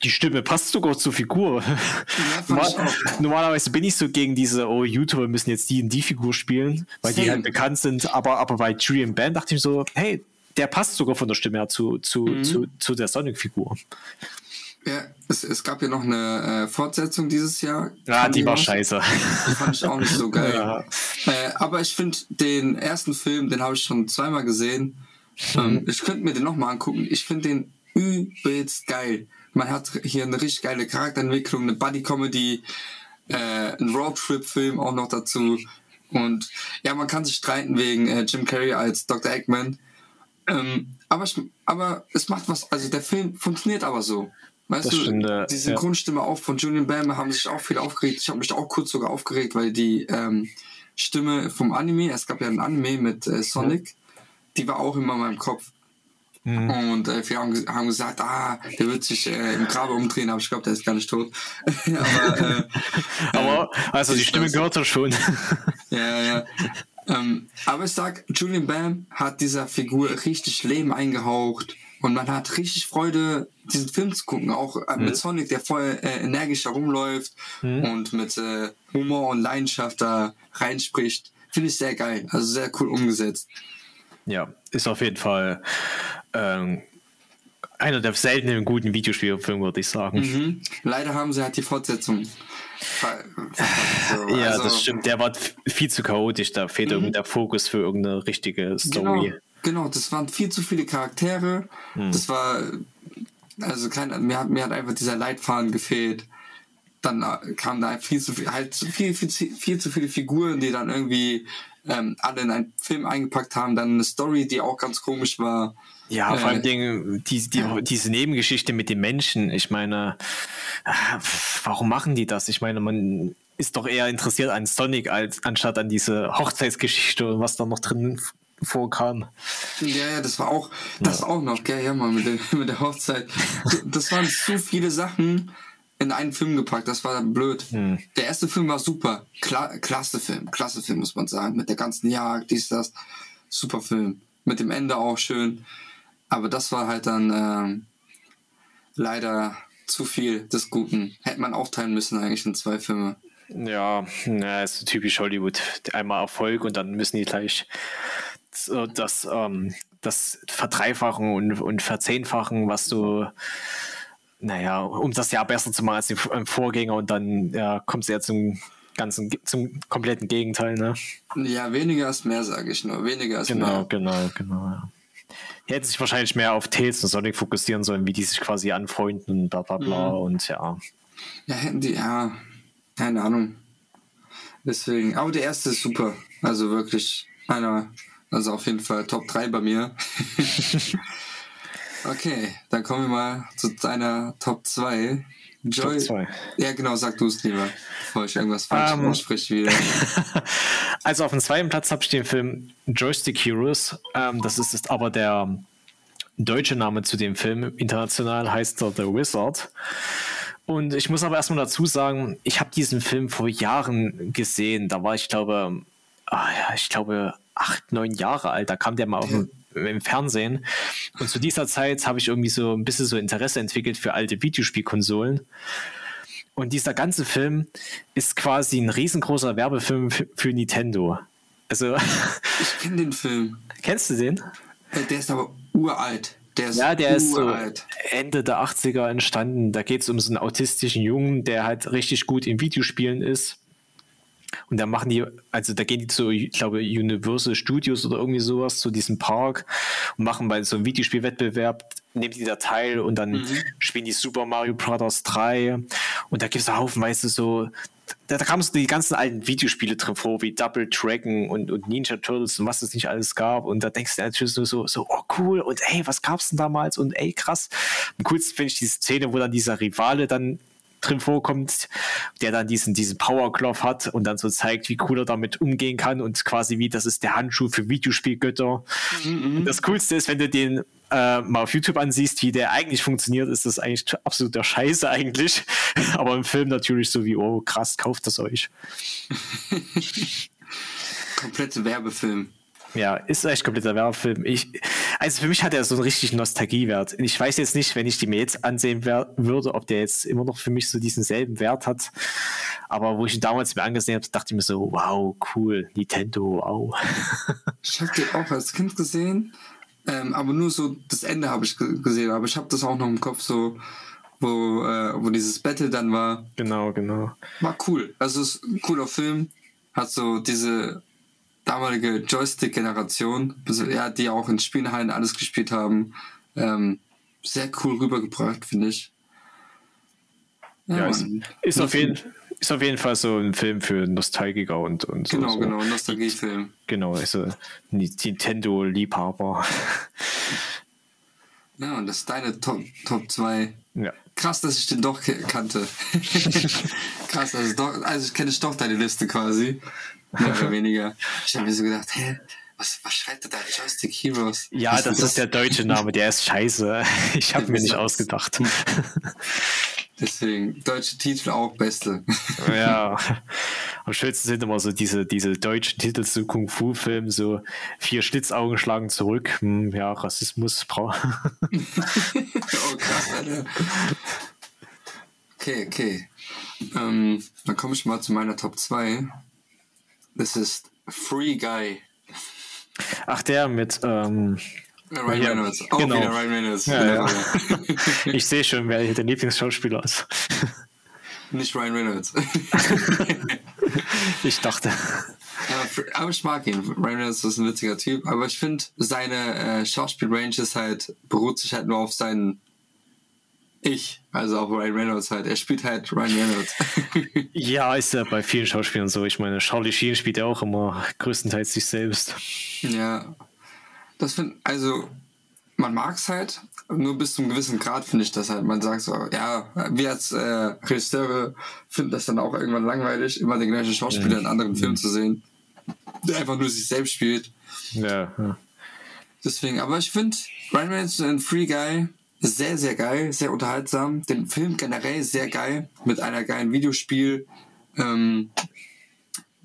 die Stimme passt sogar zur Figur. <laughs> Normal, normalerweise bin ich so gegen diese, oh, YouTuber müssen jetzt die und die Figur spielen, weil die Same. halt bekannt sind. Aber, aber bei Julian Bam dachte ich so, hey, der passt sogar von der Stimme her zu, zu, Mhm. zu, zu der Sonic-Figur. Ja, es, es gab ja noch eine äh, Fortsetzung dieses Jahr. Ja, Kam die war scheiße. Die fand ich auch nicht so <laughs> geil. Ja. Äh, aber ich finde den ersten Film, den habe ich schon zweimal gesehen. Mhm. Ähm, ich könnte mir den nochmal angucken. Ich finde den übelst geil. Man hat hier eine richtig geile Charakterentwicklung, eine Buddy-Comedy, äh, einen Roadtrip-Film auch noch dazu. Und ja, man kann sich streiten wegen äh, Jim Carrey als Dr. Eggman. Ähm, aber, ich, aber es macht was, also der Film funktioniert aber so. Weißt Das du, stimmt, äh, die ja. Synchronstimme auch von Julian Bam haben sich auch viel aufgeregt. Ich habe mich auch kurz sogar aufgeregt, weil die ähm, Stimme vom Anime, es gab ja ein Anime mit äh, Sonic, die war auch immer in meinem Kopf. Mhm. Und äh, wir haben, haben, gesagt, ah, der wird sich äh, im Grabe umdrehen, aber ich glaube, der ist gar nicht tot. <laughs> aber, äh, <laughs> aber also die Stimme gehört er schon. ja, ja. Ähm, aber ich sag, Julian Bam hat dieser Figur richtig Leben eingehaucht und man hat richtig Freude, diesen Film zu gucken. Auch äh, mit mhm. Sonic, der voll äh, energisch herumläuft mhm. und mit äh, Humor und Leidenschaft da reinspricht. Finde ich sehr geil. Also sehr cool umgesetzt. Ja, ist auf jeden Fall ähm, einer der seltenen guten Videospielfilme, würde ich sagen. Mhm. Leider haben sie halt die Fortsetzung. So, ja, also, das stimmt. Der war viel zu chaotisch. Da fehlt mhm. irgendwie der Fokus für irgendeine richtige Story. Genau. Genau, das waren viel zu viele Charaktere. Hm. Das war, also kein, mir, hat, mir hat einfach dieser Leitfaden gefehlt. Dann äh, kam da viel zu viel, halt viel, viel, viel zu viele Figuren, die dann irgendwie ähm, alle in einen Film eingepackt haben. Dann eine Story, die auch ganz komisch war. Ja, vor allem äh, die, die, ja. diese Nebengeschichte mit den Menschen. Ich meine, äh, warum machen die das? Ich meine, man ist doch eher interessiert an Sonic als anstatt an diese Hochzeitsgeschichte und was da noch drin vorkam. Ja, ja, das war auch, das ja. auch noch, gell, ja, mal mit der, <laughs> mit der Hochzeit. Das waren zu viele Sachen in einen Film gepackt, das war blöd. Hm. Der erste Film war super, Kla klasse Film, klasse Film, muss man sagen, mit der ganzen Jagd, dies, das, super Film. Mit dem Ende auch schön. Aber das war halt dann ähm, leider zu viel des Guten. Hätte man aufteilen müssen eigentlich in zwei Filme. Ja, na, ist typisch Hollywood. Einmal Erfolg und dann müssen die gleich das, ähm, das Verdreifachen und, und Verzehnfachen, was du, naja, um das Jahr besser zu machen als die Vorgänger und dann ja, kommst du ja zum ganzen, zum kompletten Gegenteil, ne? Ja, weniger ist mehr, sage ich nur. Weniger ist genau, mehr. Genau, genau, genau, ja. Die hätten sich wahrscheinlich mehr auf Tails und Sonic fokussieren sollen, wie die sich quasi anfreunden und bla bla bla mhm. und ja. Ja, hätten die, ja, keine Ahnung. Deswegen, aber der erste ist super. Also wirklich einer also auf jeden Fall Top 3 bei mir. <laughs> <laughs> okay, dann kommen wir mal zu deiner Top 2. Joy Top 2. Ja, genau, sag du es lieber, bevor ich irgendwas falsch um, ähm. ausspreche wieder. <laughs> also auf dem zweiten Platz habe ich den Film Joystick Heroes. Ähm, das ist, ist aber der deutsche Name zu dem Film. International heißt er The Wizard. Und ich muss aber erstmal dazu sagen, ich habe diesen Film vor Jahren gesehen. Da war ich glaube, ah ja, ich glaube acht, neun Jahre alt. Da kam der mal auf dem, im Fernsehen. Und zu dieser Zeit habe ich irgendwie so ein bisschen so Interesse entwickelt für alte Videospielkonsolen. Und dieser ganze Film ist quasi ein riesengroßer Werbefilm für Nintendo. Also. <laughs> Ich kenne den Film. Kennst du den? Äh, der ist aber uralt. Der ist ja, der uralt. ist so Ende der 80er entstanden. Da geht es um so einen autistischen Jungen, der halt richtig gut in Videospielen ist und da machen die, also da gehen die zu, ich glaube, Universal Studios oder irgendwie sowas, zu diesem Park und machen bei so einem Videospielwettbewerb, nehmen die da teil und dann mhm. spielen die Super Mario Bros. 3 und da gibt es haufenweise so, da, da kamen so die ganzen alten Videospiele drin vor, wie Double Dragon und, und Ninja Turtles und was es nicht alles gab. Und da denkst du natürlich so, so, so, oh cool, und ey, was gab's denn damals? Und ey, krass. Am coolsten finde ich die Szene, wo dann dieser Rivale dann drin vorkommt, der dann diesen, diesen Power hat und dann so zeigt, wie cool er damit umgehen kann und quasi wie, das ist der Handschuh für Videospielgötter. Mhm. Das Coolste ist, wenn du den äh, mal auf YouTube ansiehst, wie der eigentlich funktioniert, ist das eigentlich absoluter Scheiße eigentlich. <laughs> Aber im Film natürlich so wie, oh krass, kauft das euch. <laughs> Komplette Werbefilm. Ja, ist echt kompletter Werbefilm. Ich, also für mich hat er so einen richtigen Nostalgiewert. Ich weiß jetzt nicht, wenn ich die mir jetzt ansehen würde, ob der jetzt immer noch für mich so diesen selben Wert hat. Aber wo ich ihn damals mir angesehen habe, dachte ich mir so, wow, cool, Nintendo, wow. Ich habe den auch als Kind gesehen, ähm, aber nur so das Ende habe ich gesehen. Aber ich habe das auch noch im Kopf so, wo, äh, wo dieses Battle dann war. Genau, genau. War cool. Also es ist ein cooler Film. Hat so diese damalige Joystick-Generation, also, ja, die auch in Spielhallen alles gespielt haben, ähm, sehr cool rübergebracht, finde ich. Ja, ja ist, ist, auf jeden, ist auf jeden Fall so ein Film für Nostalgiker und, und so. Genau, so. genau, Nostalgiefilm. Genau, also Nintendo-Liebhaber. <laughs> Ja, und das ist deine Top, Top 2. Ja. Krass, dass ich den doch kannte. <laughs> Krass, also, doch, also ich kenne doch deine Liste quasi. Mehr oder weniger. Ich habe mir so gedacht, hä, Was, was schreibt er da? Joystick Heroes? Ja, was das ist der deutsche Name, der ist scheiße. <laughs> Ich habe mir nicht ausgedacht. <laughs> Deswegen, deutsche Titel auch beste. Ja. <laughs> Am schönsten sind immer so diese, diese deutschen Titel zu Kung-Fu-Filmen, so vier Schlitzaugen schlagen zurück. Hm, ja, Rassismus. oh, krass, Alter. Okay, okay. Ähm, dann komme ich mal zu meiner Top 2. Das ist Free Guy. Ach, der mit. Ähm, Ryan ja, Reynolds. Auch genau. wieder Ryan Reynolds. Ja, ja. <laughs> ich sehe schon, wer hier der Lieblingsschauspieler ist. Nicht Ryan Reynolds. <laughs> ich dachte. aber ich mag ihn. Ryan Reynolds ist ein witziger Typ. Aber ich finde, seine äh, Schauspielrange ist halt, beruht sich halt nur auf seinen ich, also auch Ryan Reynolds halt. Er spielt halt Ryan Reynolds. <laughs> ja, ist ja bei vielen Schauspielern so. Ich meine, Charlie Sheen spielt ja auch immer größtenteils sich selbst. Ja, das finde also man mag es halt, nur bis zu einem gewissen Grad finde ich das halt. Man sagt so, ja, wir als äh, Regisseure finden das dann auch irgendwann langweilig, immer den gleichen Schauspieler ja. in anderen Filmen zu sehen, der einfach nur sich selbst spielt. Ja. ja. Deswegen, aber ich finde Ryan Reynolds ein Free Guy sehr, sehr geil, sehr unterhaltsam. Den Film generell sehr geil, mit einer geilen Videospiel. Ähm,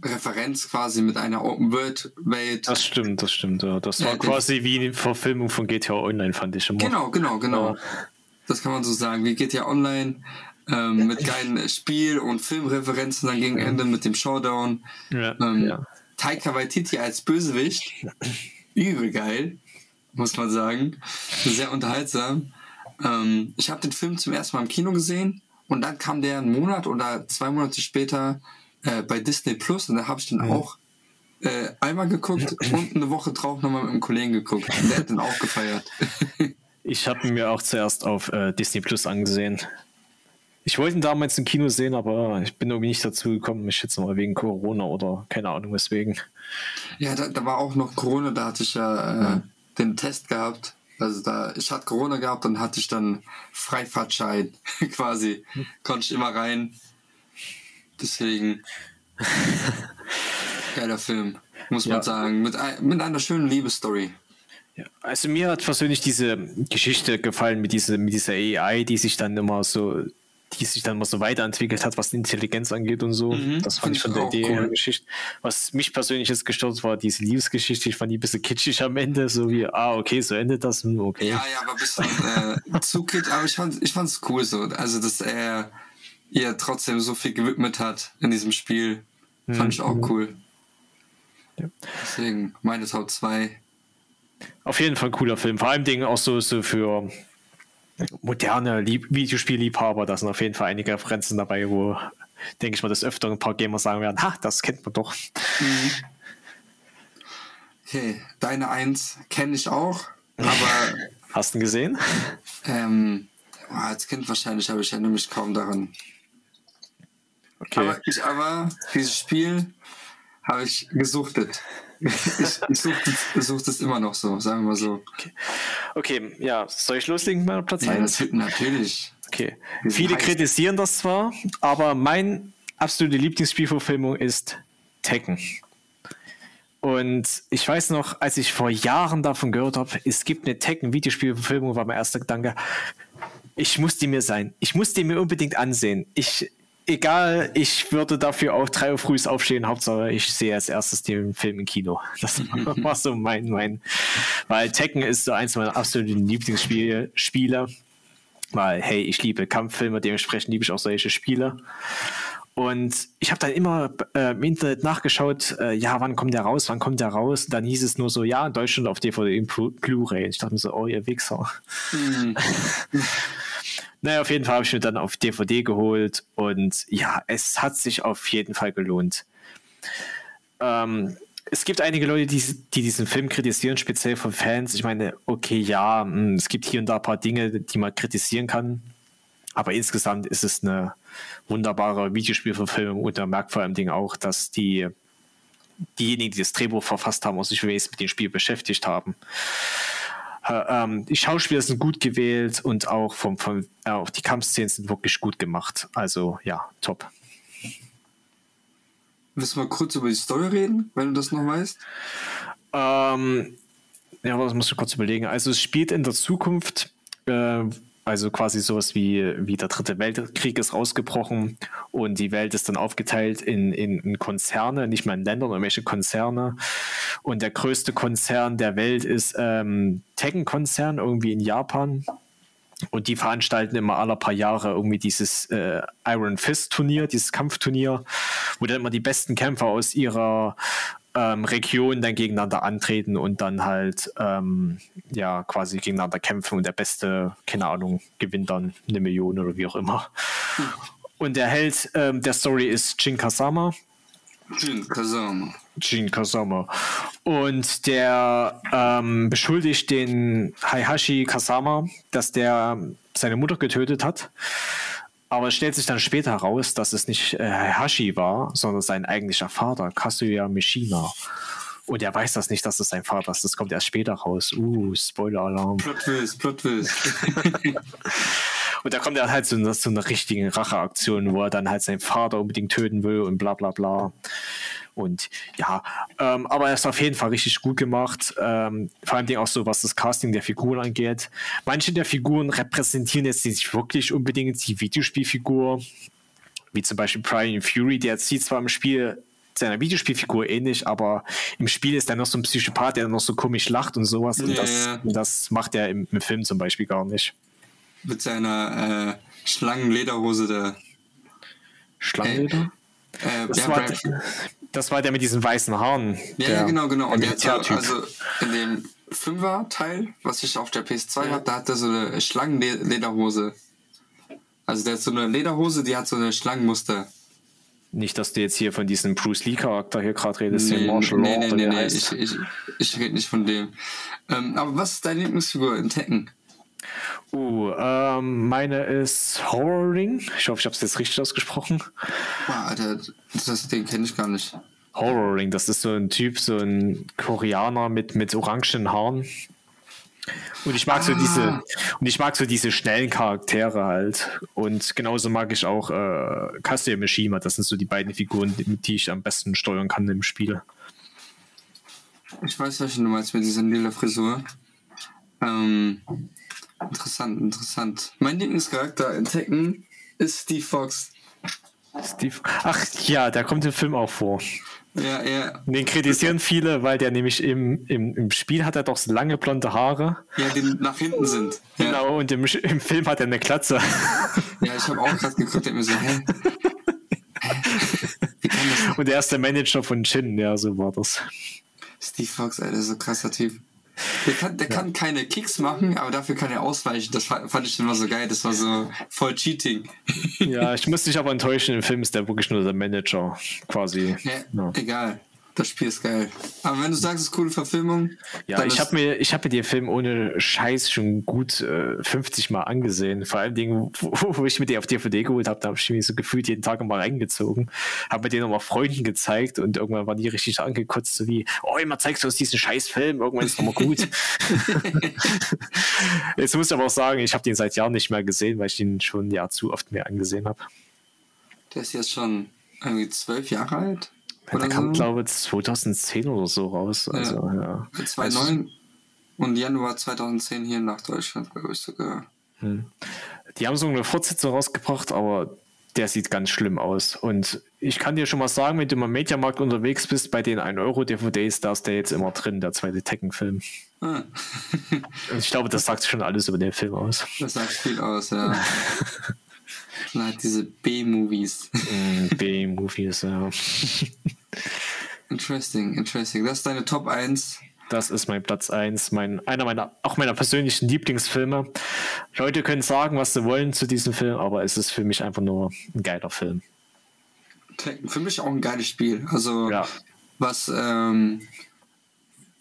Referenz quasi mit einer Open-World-Welt. Das stimmt, das stimmt. Ja. Das war ja, quasi wie eine Verfilmung von GTA Online, fand ich immer. Genau, genau, genau. Ja. Das kann man so sagen, wie GTA Online. Ähm, mit geilen Spiel- und Filmreferenzen dann gegen Ende mit dem Showdown. Ja, ähm, ja. Taika Waititi als Bösewicht. <laughs> Übel geil, muss man sagen. Sehr unterhaltsam. Ähm, ich habe den Film zum ersten Mal im Kino gesehen und dann kam der einen Monat oder zwei Monate später äh, bei Disney Plus und da habe ich den mhm. auch äh, einmal geguckt und eine Woche drauf nochmal mit einem Kollegen geguckt. Und der hat den auch gefeiert. <laughs> ich habe mir auch zuerst auf äh, Disney Plus angesehen. Ich wollte ihn damals im Kino sehen, aber ich bin irgendwie nicht dazu gekommen. Ich schätze mal wegen Corona oder keine Ahnung weswegen. Ja, da, da war auch noch Corona, da hatte ich ja äh, mhm. den Test gehabt. Also da, ich hatte Corona gehabt und hatte ich dann Freifahrtschein <laughs> quasi. Konnte ich immer rein. Deswegen. <laughs> Geiler Film, muss ja. man sagen. Mit, mit einer schönen Liebesstory. Ja, also mir hat persönlich diese Geschichte gefallen mit dieser, mit dieser AI, die sich dann immer so, die sich dann mal so weiterentwickelt hat, was Intelligenz angeht und so. Mhm, das fand ich von der Idee cool. Geschichte. Was mich persönlich jetzt gestört war, diese Liebesgeschichte, ich fand die ein bisschen kitschig am Ende, so wie, ah, okay, so endet das, hm, okay. Ja, ja, aber ein bisschen äh, zu kitschig, aber ich fand ich fand's cool so. Also, dass er ihr trotzdem so viel gewidmet hat in diesem Spiel. Mhm. Fand ich auch mhm. cool. Ja. Deswegen meine Top 2. Auf jeden Fall ein cooler Film. Vor allem Dingen auch so, so für moderne Lieb Videospielliebhaber. Da sind auf jeden Fall einige Referenzen dabei, wo, denke ich mal, das öfter ein paar Gamer sagen werden, ha, das kennt man doch. Mhm. Okay, deine Eins kenne ich auch, aber. <laughs> Hast du ihn gesehen? Ähm, als Kind wahrscheinlich, aber ich erinnere mich kaum daran. Okay. Aber, ich, aber dieses Spiel habe ich gesuchtet. Ich, ich suche such das immer noch so, sagen wir mal so. Okay, okay ja, soll ich loslegen mit Platz ja, 1? Natürlich. Okay. Viele kritisieren das zwar, aber mein absolute Lieblingsspielverfilmung ist Tekken. Und ich weiß noch, als ich vor Jahren davon gehört habe, es gibt eine Tekken-Videospielverfilmung, war mein erster Gedanke, ich muss die mir sein. Ich muss die mir unbedingt ansehen. Ich, egal, ich würde dafür auch drei Uhr früh aufstehen. Hauptsache, ich sehe als erstes den Film im Kino. <laughs> Das <laughs> war so mein, mein, weil Tekken ist so eins meiner absoluten Lieblingsspiele. Weil, hey, ich liebe Kampffilme, dementsprechend liebe ich auch solche Spiele. Und ich habe dann immer äh, im Internet nachgeschaut, äh, ja, wann kommt der raus, wann kommt der raus? Und dann hieß es nur so, ja, in Deutschland auf DVD und Blu-ray. Ich dachte mir so, oh, ihr Wichser. Mhm. <laughs> naja, auf jeden Fall habe ich mir dann auf DVD geholt und ja, es hat sich auf jeden Fall gelohnt. Ähm, es gibt einige Leute, die, die, diesen Film kritisieren, speziell von Fans. Ich meine, okay, ja, hm, es gibt hier und da ein paar Dinge, die man kritisieren kann. Aber insgesamt ist es eine wunderbare Videospielverfilmung und man merkt vor allem auch, dass die diejenigen, die das Drehbuch verfasst haben und sich mit dem Spiel beschäftigt haben. Äh, ähm, die Schauspieler sind gut gewählt und auch vom, vom äh, auch die Kampfszenen sind wirklich gut gemacht. Also ja, top. Du mal kurz über die Story reden, wenn du das noch weißt? Ähm, ja, was muss ich kurz überlegen? Also es spielt in der Zukunft, äh, also quasi sowas wie, wie der dritte Weltkrieg ist rausgebrochen und die Welt ist dann aufgeteilt in, in, in Konzerne, nicht mal in Ländern, irgendwelche Konzerne. Und der größte Konzern der Welt ist ähm, Tekken-Konzern, irgendwie in Japan. Und die veranstalten immer alle paar Jahre irgendwie dieses äh, Iron Fist Turnier, dieses Kampfturnier, wo dann immer die besten Kämpfer aus ihrer ähm, Region dann gegeneinander antreten und dann halt ähm, ja quasi gegeneinander kämpfen und der Beste, keine Ahnung, gewinnt dann eine Million oder wie auch immer. Und der Held ähm, der Story ist Jin Kasama. Jin Kasama. Jin Kasama. Und der ähm, beschuldigt den Heihashi Kasama, dass der seine Mutter getötet hat. Aber es stellt sich dann später heraus, dass es nicht äh, Hashi war, sondern sein eigentlicher Vater, Kazuya Mishima. Und er weiß das nicht, dass es sein Vater ist. Das kommt erst später raus. Uh, Spoiler-Alarm. Plot Twist, Plot Twist. <laughs> und da kommt er halt zu, zu einer richtigen Racheaktion, wo er dann halt seinen Vater unbedingt töten will und bla bla bla. Und ja, ähm, aber er ist auf jeden Fall richtig gut gemacht. Ähm, vor allem auch so, was das Casting der Figuren angeht. Manche der Figuren repräsentieren jetzt nicht wirklich unbedingt die Videospielfigur, wie zum Beispiel Brian Fury, der sieht zwar im Spiel seiner Videospielfigur ähnlich, aber im Spiel ist er noch so ein Psychopath, der noch so komisch lacht und sowas. Ja, und das, ja. das macht er im, im, Film zum Beispiel gar nicht. Mit seiner äh, Schlangenlederhose der. Schlangenleder? Äh, das, ja, war, das war der mit diesen weißen Haaren. Ja, ja genau, genau. Und der hat also in dem Fünfer-Teil, was ich auf der PS2 ja. habe, da hat er so eine Schlangenlederhose. Also der hat so eine Lederhose, die hat so eine Schlangenmuster. Nicht, dass du jetzt hier von diesem Bruce Lee-Charakter hier gerade redest, nee, den Martial nee, Law. Nee, nee, nee, ich, ich, ich rede nicht von dem. Ähm, aber was ist deine Lieblingsfigur in Tekken? Uh, ähm, meine ist Horroring. Ich hoffe, ich habe es jetzt richtig ausgesprochen. Boah, Alter, das, den kenne ich gar nicht. Horroring, das ist so ein Typ, so ein Koreaner mit, mit orangen Haaren. Und ich mag ah. so diese, und ich mag so diese schnellen Charaktere halt. Und genauso mag ich auch äh, Kazuya Mishima. Das sind so die beiden Figuren, die, ich am besten steuern kann im Spiel. Ich weiß, was du meinst mit dieser lila Frisur. Ähm, Interessant, interessant. Mein Lieblingscharakter in Tekken ist Steve Fox. Steve. Ach ja, der kommt im Film auch vor. Ja, ja. Den kritisieren viele, weil der nämlich im, im, im Spiel hat er doch so lange blonde Haare. Ja, die nach hinten sind. Ja. Genau, und im, im Film hat er eine Klatze. Ja, ich habe auch gerade geguckt und mir so, hä? und er ist der Manager von Chin, ja, so war das. Steve Fox, Alter, so krasser Typ. Der, kann, der ja. kann keine Kicks machen, aber dafür kann er ausweichen. Das fand ich immer so geil. Das war so voll Cheating. Ja, ich muss dich aber enttäuschen. Im Film ist der wirklich nur der Manager, quasi. Ja, ja. Egal. Das Spiel ist geil. Aber wenn du sagst, es ist coole Verfilmung. Ja, ich habe mir, hab mir den Film ohne Scheiß schon gut äh, 50 Mal angesehen. Vor allem, Dingen, <laughs> wo, wo, ich mir den auf DVD geholt habe, da habe ich mir so gefühlt jeden Tag mal reingezogen. Habe mir den nochmal Freunden gezeigt und irgendwann waren die richtig angekotzt, so wie, oh, immer zeigst du uns diesen scheiß Film, irgendwann ist es nochmal gut. <laughs> <laughs> Jetzt muss ich aber auch sagen, ich habe den seit Jahren nicht mehr gesehen, weil ich den schon ja zu oft mehr angesehen habe. Der ist jetzt schon irgendwie zwölf Jahre alt. Ja, der kam, so. glaube ich, 2010 oder so raus. Also, ja. ja. 2009 also, und Januar 2010 hier nach Deutschland, glaube ich sogar. Hm. Die haben so eine Fortsetzung rausgebracht, aber der sieht ganz schlimm aus. Und ich kann dir schon mal sagen, wenn du im Mediamarkt unterwegs bist, bei den 1-Euro-DVDs, da ist der jetzt immer drin, der zweite Tekken-Film. Ah. ich glaube, das sagt schon alles über den Film aus. Das sagt viel aus, ja. <laughs> <laughs> Halt diese B-Movies. Mm, B-Movies, ja. <laughs> interesting, interesting. Das ist deine Top 1. Das ist mein Platz 1, mein, einer meiner, auch meiner persönlichen Lieblingsfilme. Leute können sagen, was sie wollen zu diesem Film, aber es ist für mich einfach nur ein geiler Film. Für mich auch ein geiles Spiel. Also, ja. was ähm,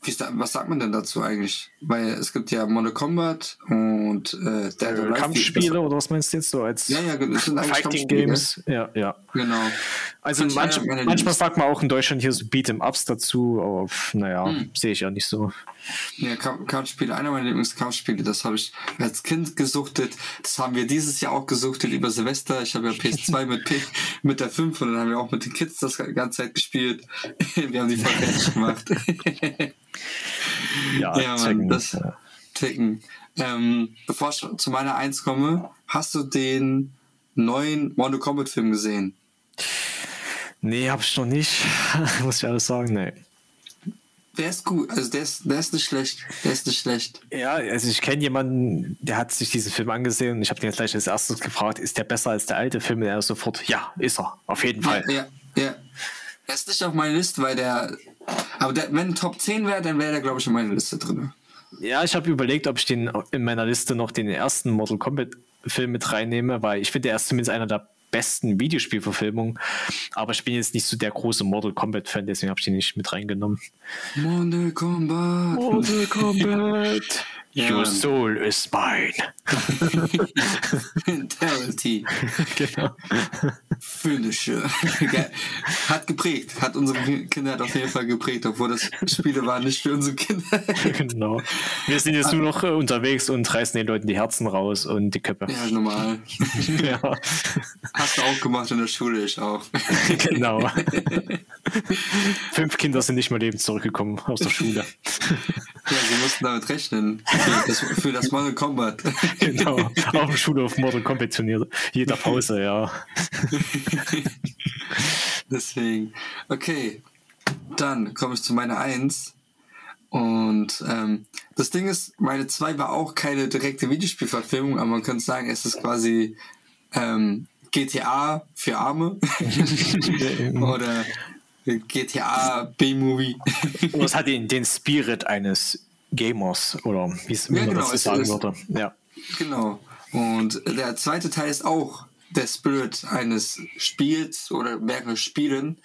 wie, was sagt man denn dazu eigentlich? Weil es gibt ja Mortal Kombat und äh, Dead äh, Kampfspiele oder was meinst du jetzt so als ja, ja, das sind Fighting Games? Ja, ja. Genau. Also manch, manchmal sagt man auch in Deutschland hier so Beat'em Ups dazu, aber naja, hm. sehe ich ja nicht so. Ja, Kampfspiele, einer meiner Lieblingskampfspiele, das habe ich als Kind gesuchtet. Das haben wir dieses Jahr auch gesuchtet über Silvester. Ich habe ja PS2 <laughs> mit, P mit der 5 und dann haben wir auch mit den Kids das ganze Zeit gespielt. <laughs> wir haben die voll gemacht. <laughs> ja, ja Mann, das Ticken. Ähm, bevor ich zu meiner Eins komme, hast du den neuen Mortal Kombat Film gesehen? Nee, hab ich noch nicht. Muss ich alles sagen, nee. Der ist gut, also der ist, der ist nicht schlecht. Der ist nicht schlecht. Ja, also ich kenne jemanden, der hat sich diesen Film angesehen und ich habe den gleich als erstes gefragt, ist der besser als der alte Film? Und er sofort, ja, ist er, auf jeden Fall. Ja, ja. ja. Er ist nicht auf meiner Liste, weil der. Aber der, wenn Top 10 wäre, dann wäre der, glaube ich, in meiner Liste drin. Ja, ich habe überlegt, ob ich den in meiner Liste noch den ersten Mortal Kombat Film mit reinnehme, weil ich finde, er ist zumindest einer der besten Videospielverfilmungen. Aber ich bin jetzt nicht so der große Mortal Kombat-Fan, deswegen habe ich den nicht mit reingenommen. Mortal Kombat! Mortal Kombat! <laughs> Ja. Your soul is mine. <laughs> Mentality. genau. Finisher. hat geprägt. Hat unsere Kinder auf jeden Fall geprägt, obwohl das Spiele waren nicht für unsere Kinder. <laughs> genau. Wir sind jetzt nur noch äh, unterwegs und reißen den Leuten die Herzen raus und die Köpfe. Ja, normal. <laughs> ja. Hast du auch gemacht in der Schule, ich auch. genau. <laughs> Fünf Kinder sind nicht mehr lebend zurückgekommen aus der Schule. Ja, sie mussten damit rechnen. Für das, für das Mortal Kombat. <laughs> genau. Auf dem Schulhof Mortal Kombat Turnier. Jeder Pause, ja. <laughs> Deswegen. Okay. Dann komme ich zu meiner Eins. Und ähm, das Ding ist, meine 2 war auch keine direkte Videospielverfilmung, aber man könnte sagen, es ist quasi ähm, GTA für Arme. Oder GTA B-Movie. <laughs> Und es hat den, den Spirit eines Gamers oder wie es ja, genau, das sagen würde. Ja. Genau. Und der zweite Teil ist auch der Spirit eines Spiels oder mehrere Spielen.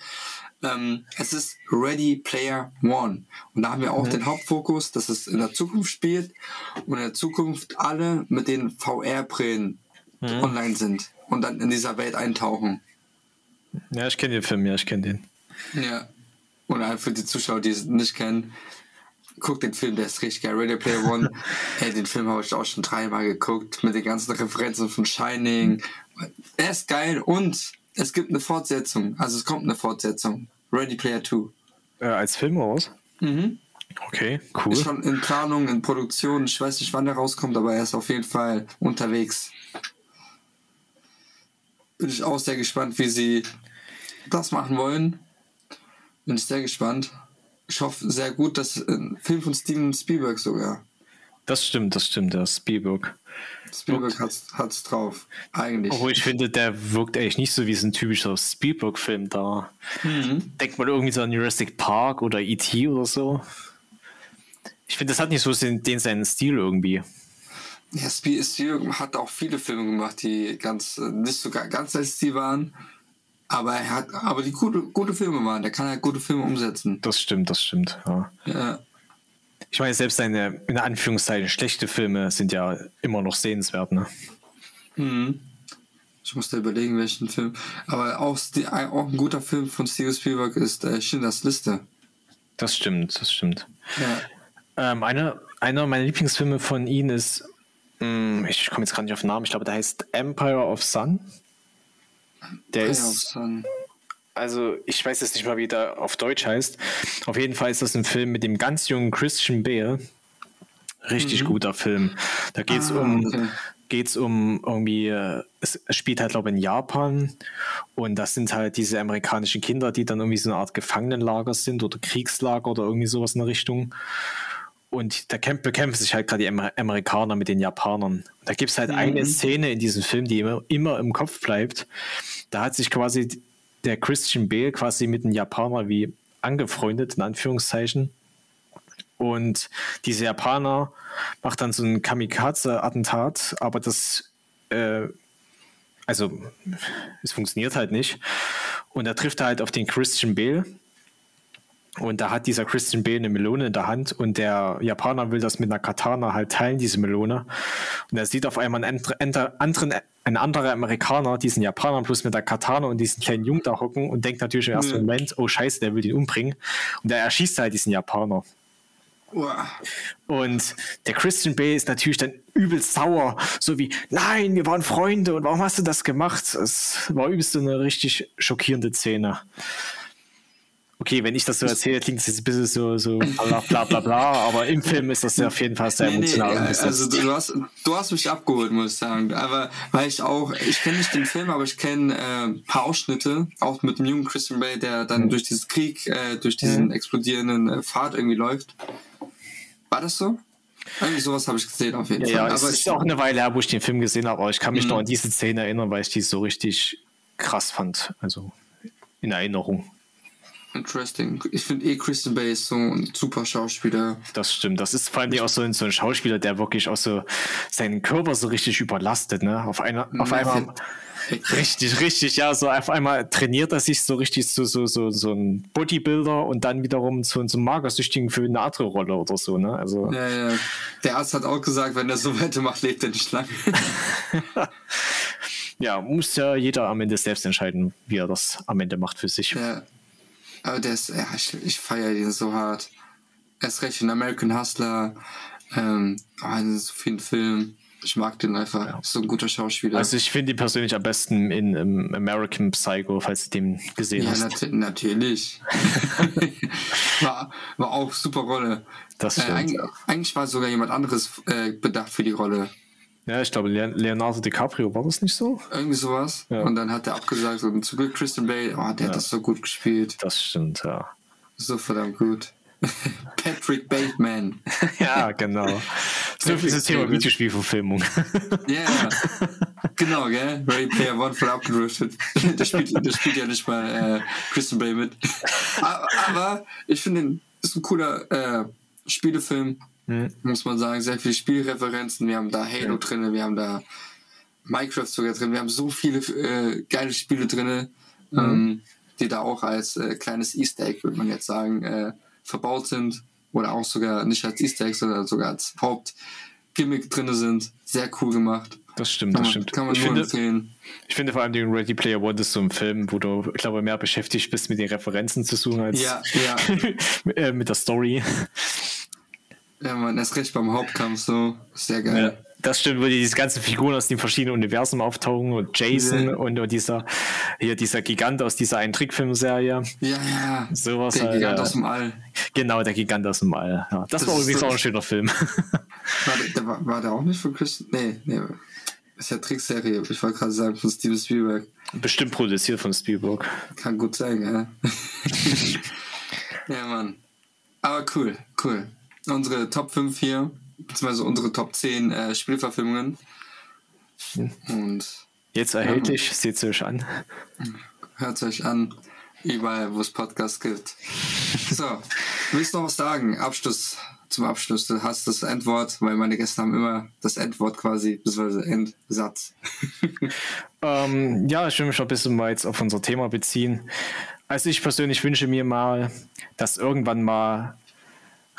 Ähm, es ist Ready Player One. Und da haben wir auch mhm. den Hauptfokus, dass es in der Zukunft spielt und in der Zukunft alle mit den VR-Brillen mhm. online sind und dann in dieser Welt eintauchen. Ja, ich kenne den Film, ja, ich kenne den. Ja. Und halt für die Zuschauer, die es nicht kennen, guckt den Film, der ist richtig geil. Ready Player One, <laughs> ey, den Film habe ich auch schon dreimal geguckt, mit den ganzen Referenzen von Shining. Er ist geil und es gibt eine Fortsetzung. Also es kommt eine Fortsetzung. Ready Player 2. Äh, als Film aus? Mhm. Okay, cool. Ist schon in Planung, in Produktion. Ich weiß nicht, wann der rauskommt, aber er ist auf jeden Fall unterwegs. Bin ich auch sehr gespannt, wie sie das machen wollen. Bin ich sehr gespannt. Ich hoffe sehr gut, dass ein Film von Steven Spielberg sogar. Das stimmt, das stimmt, der Spielberg. Spielberg hat es drauf, eigentlich. Obwohl ich finde, der wirkt eigentlich nicht so wie so ein typischer Spielberg-Film da. Mhm. Denkt man irgendwie so an Jurassic Park oder E.T. oder so. Ich finde, das hat nicht so den, den seinen Stil irgendwie. Ja, Spielberg hat auch viele Filme gemacht, die ganz äh, nicht sogar ganz sein Stil waren. Aber er hat, aber die gute, gute Filme waren, der kann ja gute Filme umsetzen. Das stimmt, das stimmt, ja. ja. Ich meine, selbst seine, in Anführungszeichen, schlechte Filme sind ja immer noch sehenswert, ne? Mhm. Ich musste überlegen, welchen Film. Aber auch, auch ein guter Film von Steven Spielberg ist äh, Schindlers Liste. Das stimmt, das stimmt. Ja. Ähm, eine, einer meiner Lieblingsfilme von ihm ist, mh, hm, ich komme jetzt gerade nicht auf den Namen, ich glaube, der heißt Empire of Sun. Der ist. Also, ich weiß jetzt nicht mal, wie der auf Deutsch heißt. Auf jeden Fall ist das ein Film mit dem ganz jungen Christian Bale. Richtig mhm. guter Film. Da geht es ah, um, okay. geht's um irgendwie, äh, es spielt halt, glaube ich, in Japan. Und das sind halt diese amerikanischen Kinder, die dann irgendwie so eine Art Gefangenenlager sind oder Kriegslager oder irgendwie sowas in der Richtung. Und da bekämpfen sich halt gerade die Amerikaner mit den Japanern. Da gibt es halt mhm. eine Szene in diesem Film, die immer, immer im Kopf bleibt. Da hat sich quasi der Christian Bale quasi mit einem Japaner wie angefreundet, in Anführungszeichen. Und dieser Japaner macht dann so ein Kamikaze-Attentat, aber das, äh, also, es funktioniert halt nicht. Und er trifft halt auf den Christian Bale und da hat dieser Christian Bale eine Melone in der Hand und der Japaner will das mit einer Katana halt teilen, diese Melone. Und er sieht auf einmal einen anderen, ein anderer Amerikaner, diesen Japaner plus mit der Katana und diesen kleinen Jungen da hocken und denkt natürlich im ersten mhm. Moment, oh scheiße, der will ihn umbringen. Und er erschießt halt diesen Japaner. Und der Christian Bale ist natürlich dann übelst sauer, so wie, nein, wir waren Freunde und warum hast du das gemacht? Es war übelst eine richtig schockierende Szene. Okay, wenn ich das so erzähle, klingt es jetzt ein bisschen so, so bla bla bla bla, aber im Film ist das ja auf jeden Fall sehr emotional nee, Also du hast, du hast mich abgeholt, muss ich sagen. Aber weil ich auch, ich kenne nicht den Film, aber ich kenne äh, ein paar Ausschnitte, auch mit dem jungen Christian Bale, der dann mhm. durch diesen Krieg, äh, durch diesen mhm. explodierenden äh, Pfad irgendwie läuft. War das so? Irgendwie sowas habe ich gesehen auf jeden ja, Fall. Ja, aber es ist auch eine Weile her, wo ich den Film gesehen habe, aber ich kann mich mhm. noch an diese Szene erinnern, weil ich die so richtig krass fand. Also in Erinnerung. Interesting. Ich finde eh Christian Bale ist so ein super Schauspieler. Das stimmt. Das ist vor allem auch so ein, so ein Schauspieler, der wirklich auch so seinen Körper so richtig überlastet, ne? Auf, einer, auf einmal. Richtig, richtig, ja, so auf einmal trainiert er sich so richtig so, so, so, so ein Bodybuilder und dann wiederum zu so einem Magersüchtigen für eine andere Rolle oder so, ne? Also. Ja, ja. Der Arzt hat auch gesagt, wenn er so weitermacht, lebt er nicht lange. <laughs> ja, muss ja jeder am Ende selbst entscheiden, wie er das am Ende macht für sich. Ja. Aber der ist, ja, ich, ich feiere ihn so hart. Erst recht in American Hustler, ähm, oh, in so vielen Filmen. Ich mag den einfach. Ja. Ist so ein guter Schauspieler. Also ich finde ihn persönlich am besten in, in American Psycho, falls du den gesehen ja, hast. Ja, nat natürlich. <laughs> war, war auch super Rolle. Das äh, eigentlich, eigentlich, war sogar jemand anderes äh, bedacht für die Rolle. Ja, ich glaube, Leonardo DiCaprio war das nicht so? Irgendwie sowas. Ja. Und dann hat er abgesagt und zum Glück Christian Bale, oh, der ja. hat das so gut gespielt. Das stimmt, ja. So verdammt gut. <laughs> Patrick Bateman. <laughs> ja, genau. So viel zum Thema Videospielverfilmung. Ja, yeah. genau, gell? Ready Player One voll abgedriftet. <laughs> da, spielt, da spielt ja nicht mal äh, Christian Bale mit. Aber, aber ich finde, das ist ein cooler äh, Spielefilm Mhm. Muss man sagen, sehr viele Spielreferenzen. Wir haben da Halo ja. drin, wir haben da Minecraft sogar drin. Wir haben so viele äh, geile Spiele drin, mhm. ähm, die da auch als äh, kleines Easter Egg, würde man jetzt sagen, äh, verbaut sind. Oder auch sogar nicht als Easter Egg, sondern sogar als Hauptgimmick drin sind. Sehr cool gemacht. Das stimmt, kann das stimmt. Kann man ich nur finde, empfehlen. Ich finde vor allem den Ready Player One ist so ein Film, wo du, ich glaube, mehr beschäftigt bist mit den Referenzen zu suchen als ja, ja. <laughs> Äh, mit der Story. Ja, man, erst recht beim Hauptkampf so. Sehr geil. Ja, das stimmt, wo diese ganzen Figuren aus den verschiedenen Universen auftauchen und Jason ja. und, und, dieser, hier dieser Gigant aus dieser einen Trickfilmserie. Ja, ja. Sowas der halt, Gigant aus dem All. Genau, der Gigant aus dem All. Ja, das, das war übrigens so auch ein schöner Film. War der, war, war der auch nicht von Christian? Nee, nee. Ist ja Trickserie. Ich wollte gerade sagen, von Steven Spielberg. Bestimmt produziert von Spielberg. Kann gut sein, ja. <laughs> <laughs> ja, Mann. Aber cool, cool unsere Top 5 hier, beziehungsweise unsere Top 10 äh, Spielverfilmungen. Und jetzt erhältlich, ja, seht es euch an. Hört euch an, überall, wo es Podcasts gibt. so, willst du noch was sagen? Abschluss, zum Abschluss. Du hast das Endwort, weil meine Gäste haben immer das Endwort quasi, beziehungsweise Endsatz. <laughs> ähm, ja, ich will mich ein bisschen mal jetzt auf unser Thema beziehen. Also ich persönlich wünsche mir mal, dass irgendwann mal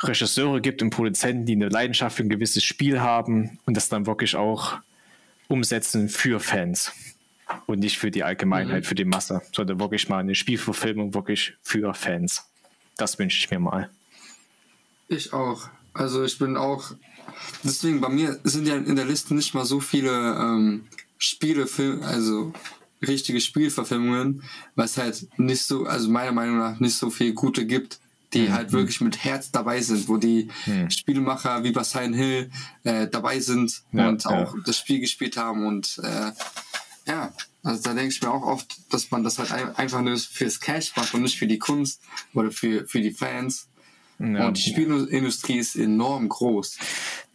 Regisseure gibt und Produzenten, die eine Leidenschaft für ein gewisses Spiel haben und das dann wirklich auch umsetzen für Fans und nicht für die Allgemeinheit, mhm. für die Masse, sondern wirklich mal eine Spielverfilmung wirklich für Fans. Das wünsche ich mir mal. Ich auch. Also ich bin auch. Deswegen bei mir sind ja in der Liste nicht mal so viele ähm, Spiele, also richtige Spielverfilmungen, was halt nicht so, also meiner Meinung nach nicht so viel gute gibt die mhm. halt wirklich mit Herz dabei sind, wo die mhm. Spielmacher wie bei Silent Hill äh, dabei sind ja, und auch ja. das Spiel gespielt haben und äh, ja, also da denke ich mir auch oft, dass man das halt einfach nur fürs Cash macht und nicht für die Kunst oder für, für die Fans. Ja. Und die Spielindustrie ist enorm groß.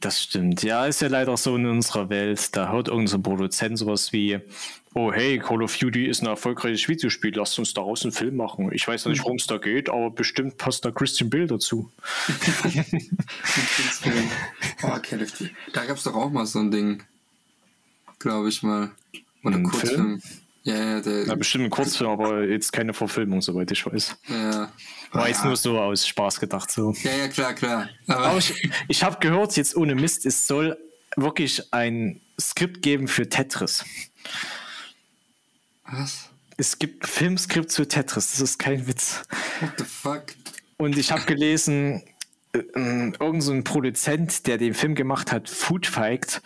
Das stimmt. Ja, ist ja leider so in unserer Welt. Da hört irgendein so Produzent sowas wie, oh hey, Call of Duty ist ein erfolgreiches Videospiel, lasst uns daraus einen Film machen. Ich weiß nicht, worum es da geht, aber bestimmt passt da Christian Bill dazu. oh, <laughs> Call of Duty. Da gab es doch auch mal so ein Ding, glaube ich mal. Oder ein Kurzfilm. Film? Ja, ja, der. Ja, bestimmt ein Kurzfilm, aber jetzt keine Verfilmung, soweit ich weiß. Ja. War jetzt nur so aus Spaß gedacht. So. Ja, ja, klar, klar. Aber, aber ich, ich habe gehört, jetzt ohne Mist, es soll wirklich ein Skript geben für Tetris. Was? Es gibt Filmskript zu Tetris, das ist kein Witz. What the fuck? Und ich habe gelesen, äh, irgend so ein Produzent, der den Film gemacht hat, Food Fight,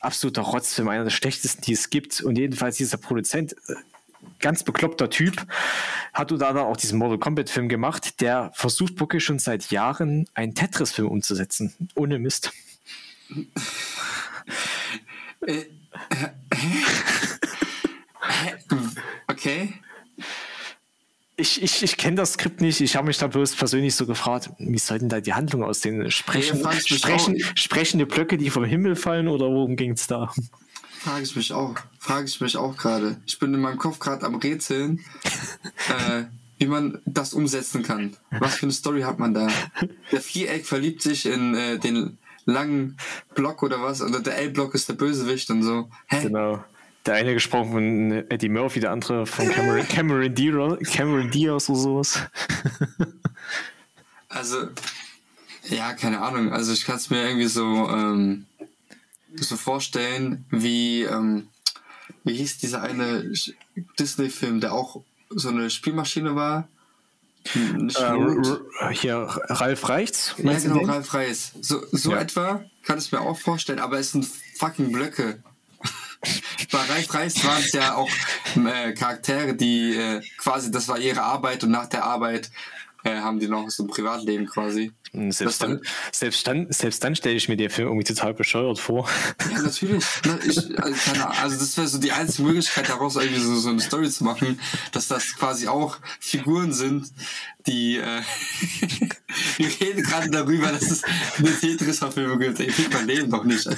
absoluter Rotzfilm, einer der schlechtesten, die es gibt. Und jedenfalls dieser Produzent äh, ganz bekloppter Typ, hat da auch diesen Mortal Kombat-Film gemacht, der versucht wirklich schon seit Jahren einen Tetris-Film umzusetzen. Ohne Mist. Äh, <laughs> okay. Ich, ich, ich kenne das Skript nicht. Ich habe mich da bloß persönlich so gefragt, wie soll denn da die Handlung aussehen? Sprechen, Ja, sprechen, sprechende Blöcke, die vom Himmel fallen oder worum ging es da? Frage ich mich auch. Frage ich mich auch gerade. Ich bin in meinem Kopf gerade am Rätseln, <laughs> äh, wie man das umsetzen kann. Was für eine Story hat man da? Der Viereck verliebt sich in äh, den langen Block oder was? Oder der L-Block ist der Bösewicht und so. Hä? Genau. Der eine gesprochen von Eddie Murphy, der andere von Cameron, <laughs> Cameron, Diaz, Cameron Diaz oder sowas. Also, ja, keine Ahnung. Also ich kann es mir irgendwie so, ähm, so vorstellen, wie, ähm, wie hieß dieser eine Disney-Film, der auch so eine Spielmaschine war? Äh, hier, Ralf Reichts? ja, genau? Ralf Reis. So, so Ja. etwa kann ich mir auch vorstellen, aber es sind fucking Blöcke. Bei Ralf Reis waren es ja auch äh, Charaktere, die äh, quasi, das war ihre Arbeit und nach der Arbeit äh, haben die noch so ein Privatleben quasi. Hm, Selbst dann, selbst dann, selbst dann stelle ich mir den Film irgendwie total bescheuert vor. Ja, natürlich. Na, ich, also, Ahnung, also das wäre so die einzige Möglichkeit, daraus irgendwie so, so eine Story zu machen, dass das quasi auch Figuren sind, die äh, <laughs> wir reden gerade darüber, dass es eine Tetris-Verfilmung gibt. Ich mein Leben doch nicht. <laughs>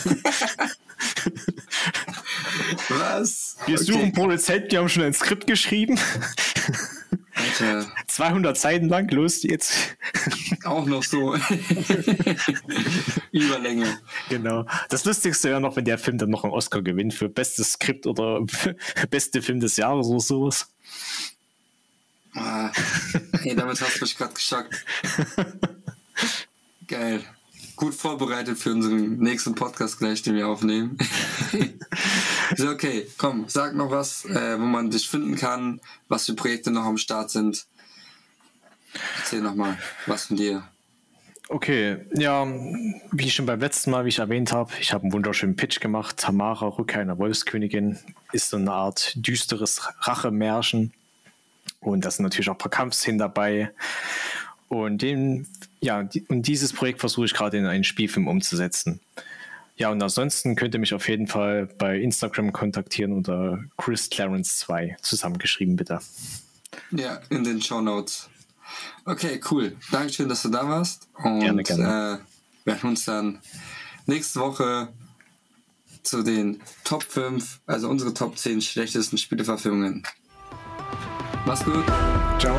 Was? Wir suchen Produzenten, die haben schon ein Skript geschrieben. Alter, 200 Seiten lang, los jetzt. auch noch so. <laughs> Überlänge. Genau. Das Lustigste wäre noch, wenn der Film dann noch einen Oscar gewinnt für bestes Skript oder <laughs> beste Film des Jahres oder sowas. Ah, hey, damit hast du mich gerade geschockt. <laughs> Geil. Gut vorbereitet für unseren nächsten Podcast gleich, den wir aufnehmen. <laughs> so, okay, komm, sag noch was, äh, wo man dich finden kann, was für Projekte noch am Start sind. Erzähl noch mal was von dir. Okay, ja, wie schon beim letzten Mal, wie ich erwähnt habe, ich habe einen wunderschönen Pitch gemacht. Tamara, Rückkehr einer Wolfskönigin, ist so eine Art düsteres Rachemärchen. Und da sind natürlich auch ein paar Kampfszenen dabei. Und, den, ja, die, und dieses Projekt versuche ich gerade in einen Spielfilm umzusetzen. Ja, und ansonsten könnt ihr mich auf jeden Fall bei Instagram kontaktieren unter Chris Clarence 2, zusammengeschrieben bitte. Ja, in den Show Notes. Okay, cool. Dankeschön, dass du da warst. Und Gerne, gerne. Äh, werden uns dann nächste Woche zu den Top 5, also unsere Top 10 schlechtesten Spieleverfilmungen. Mach's gut. Ciao.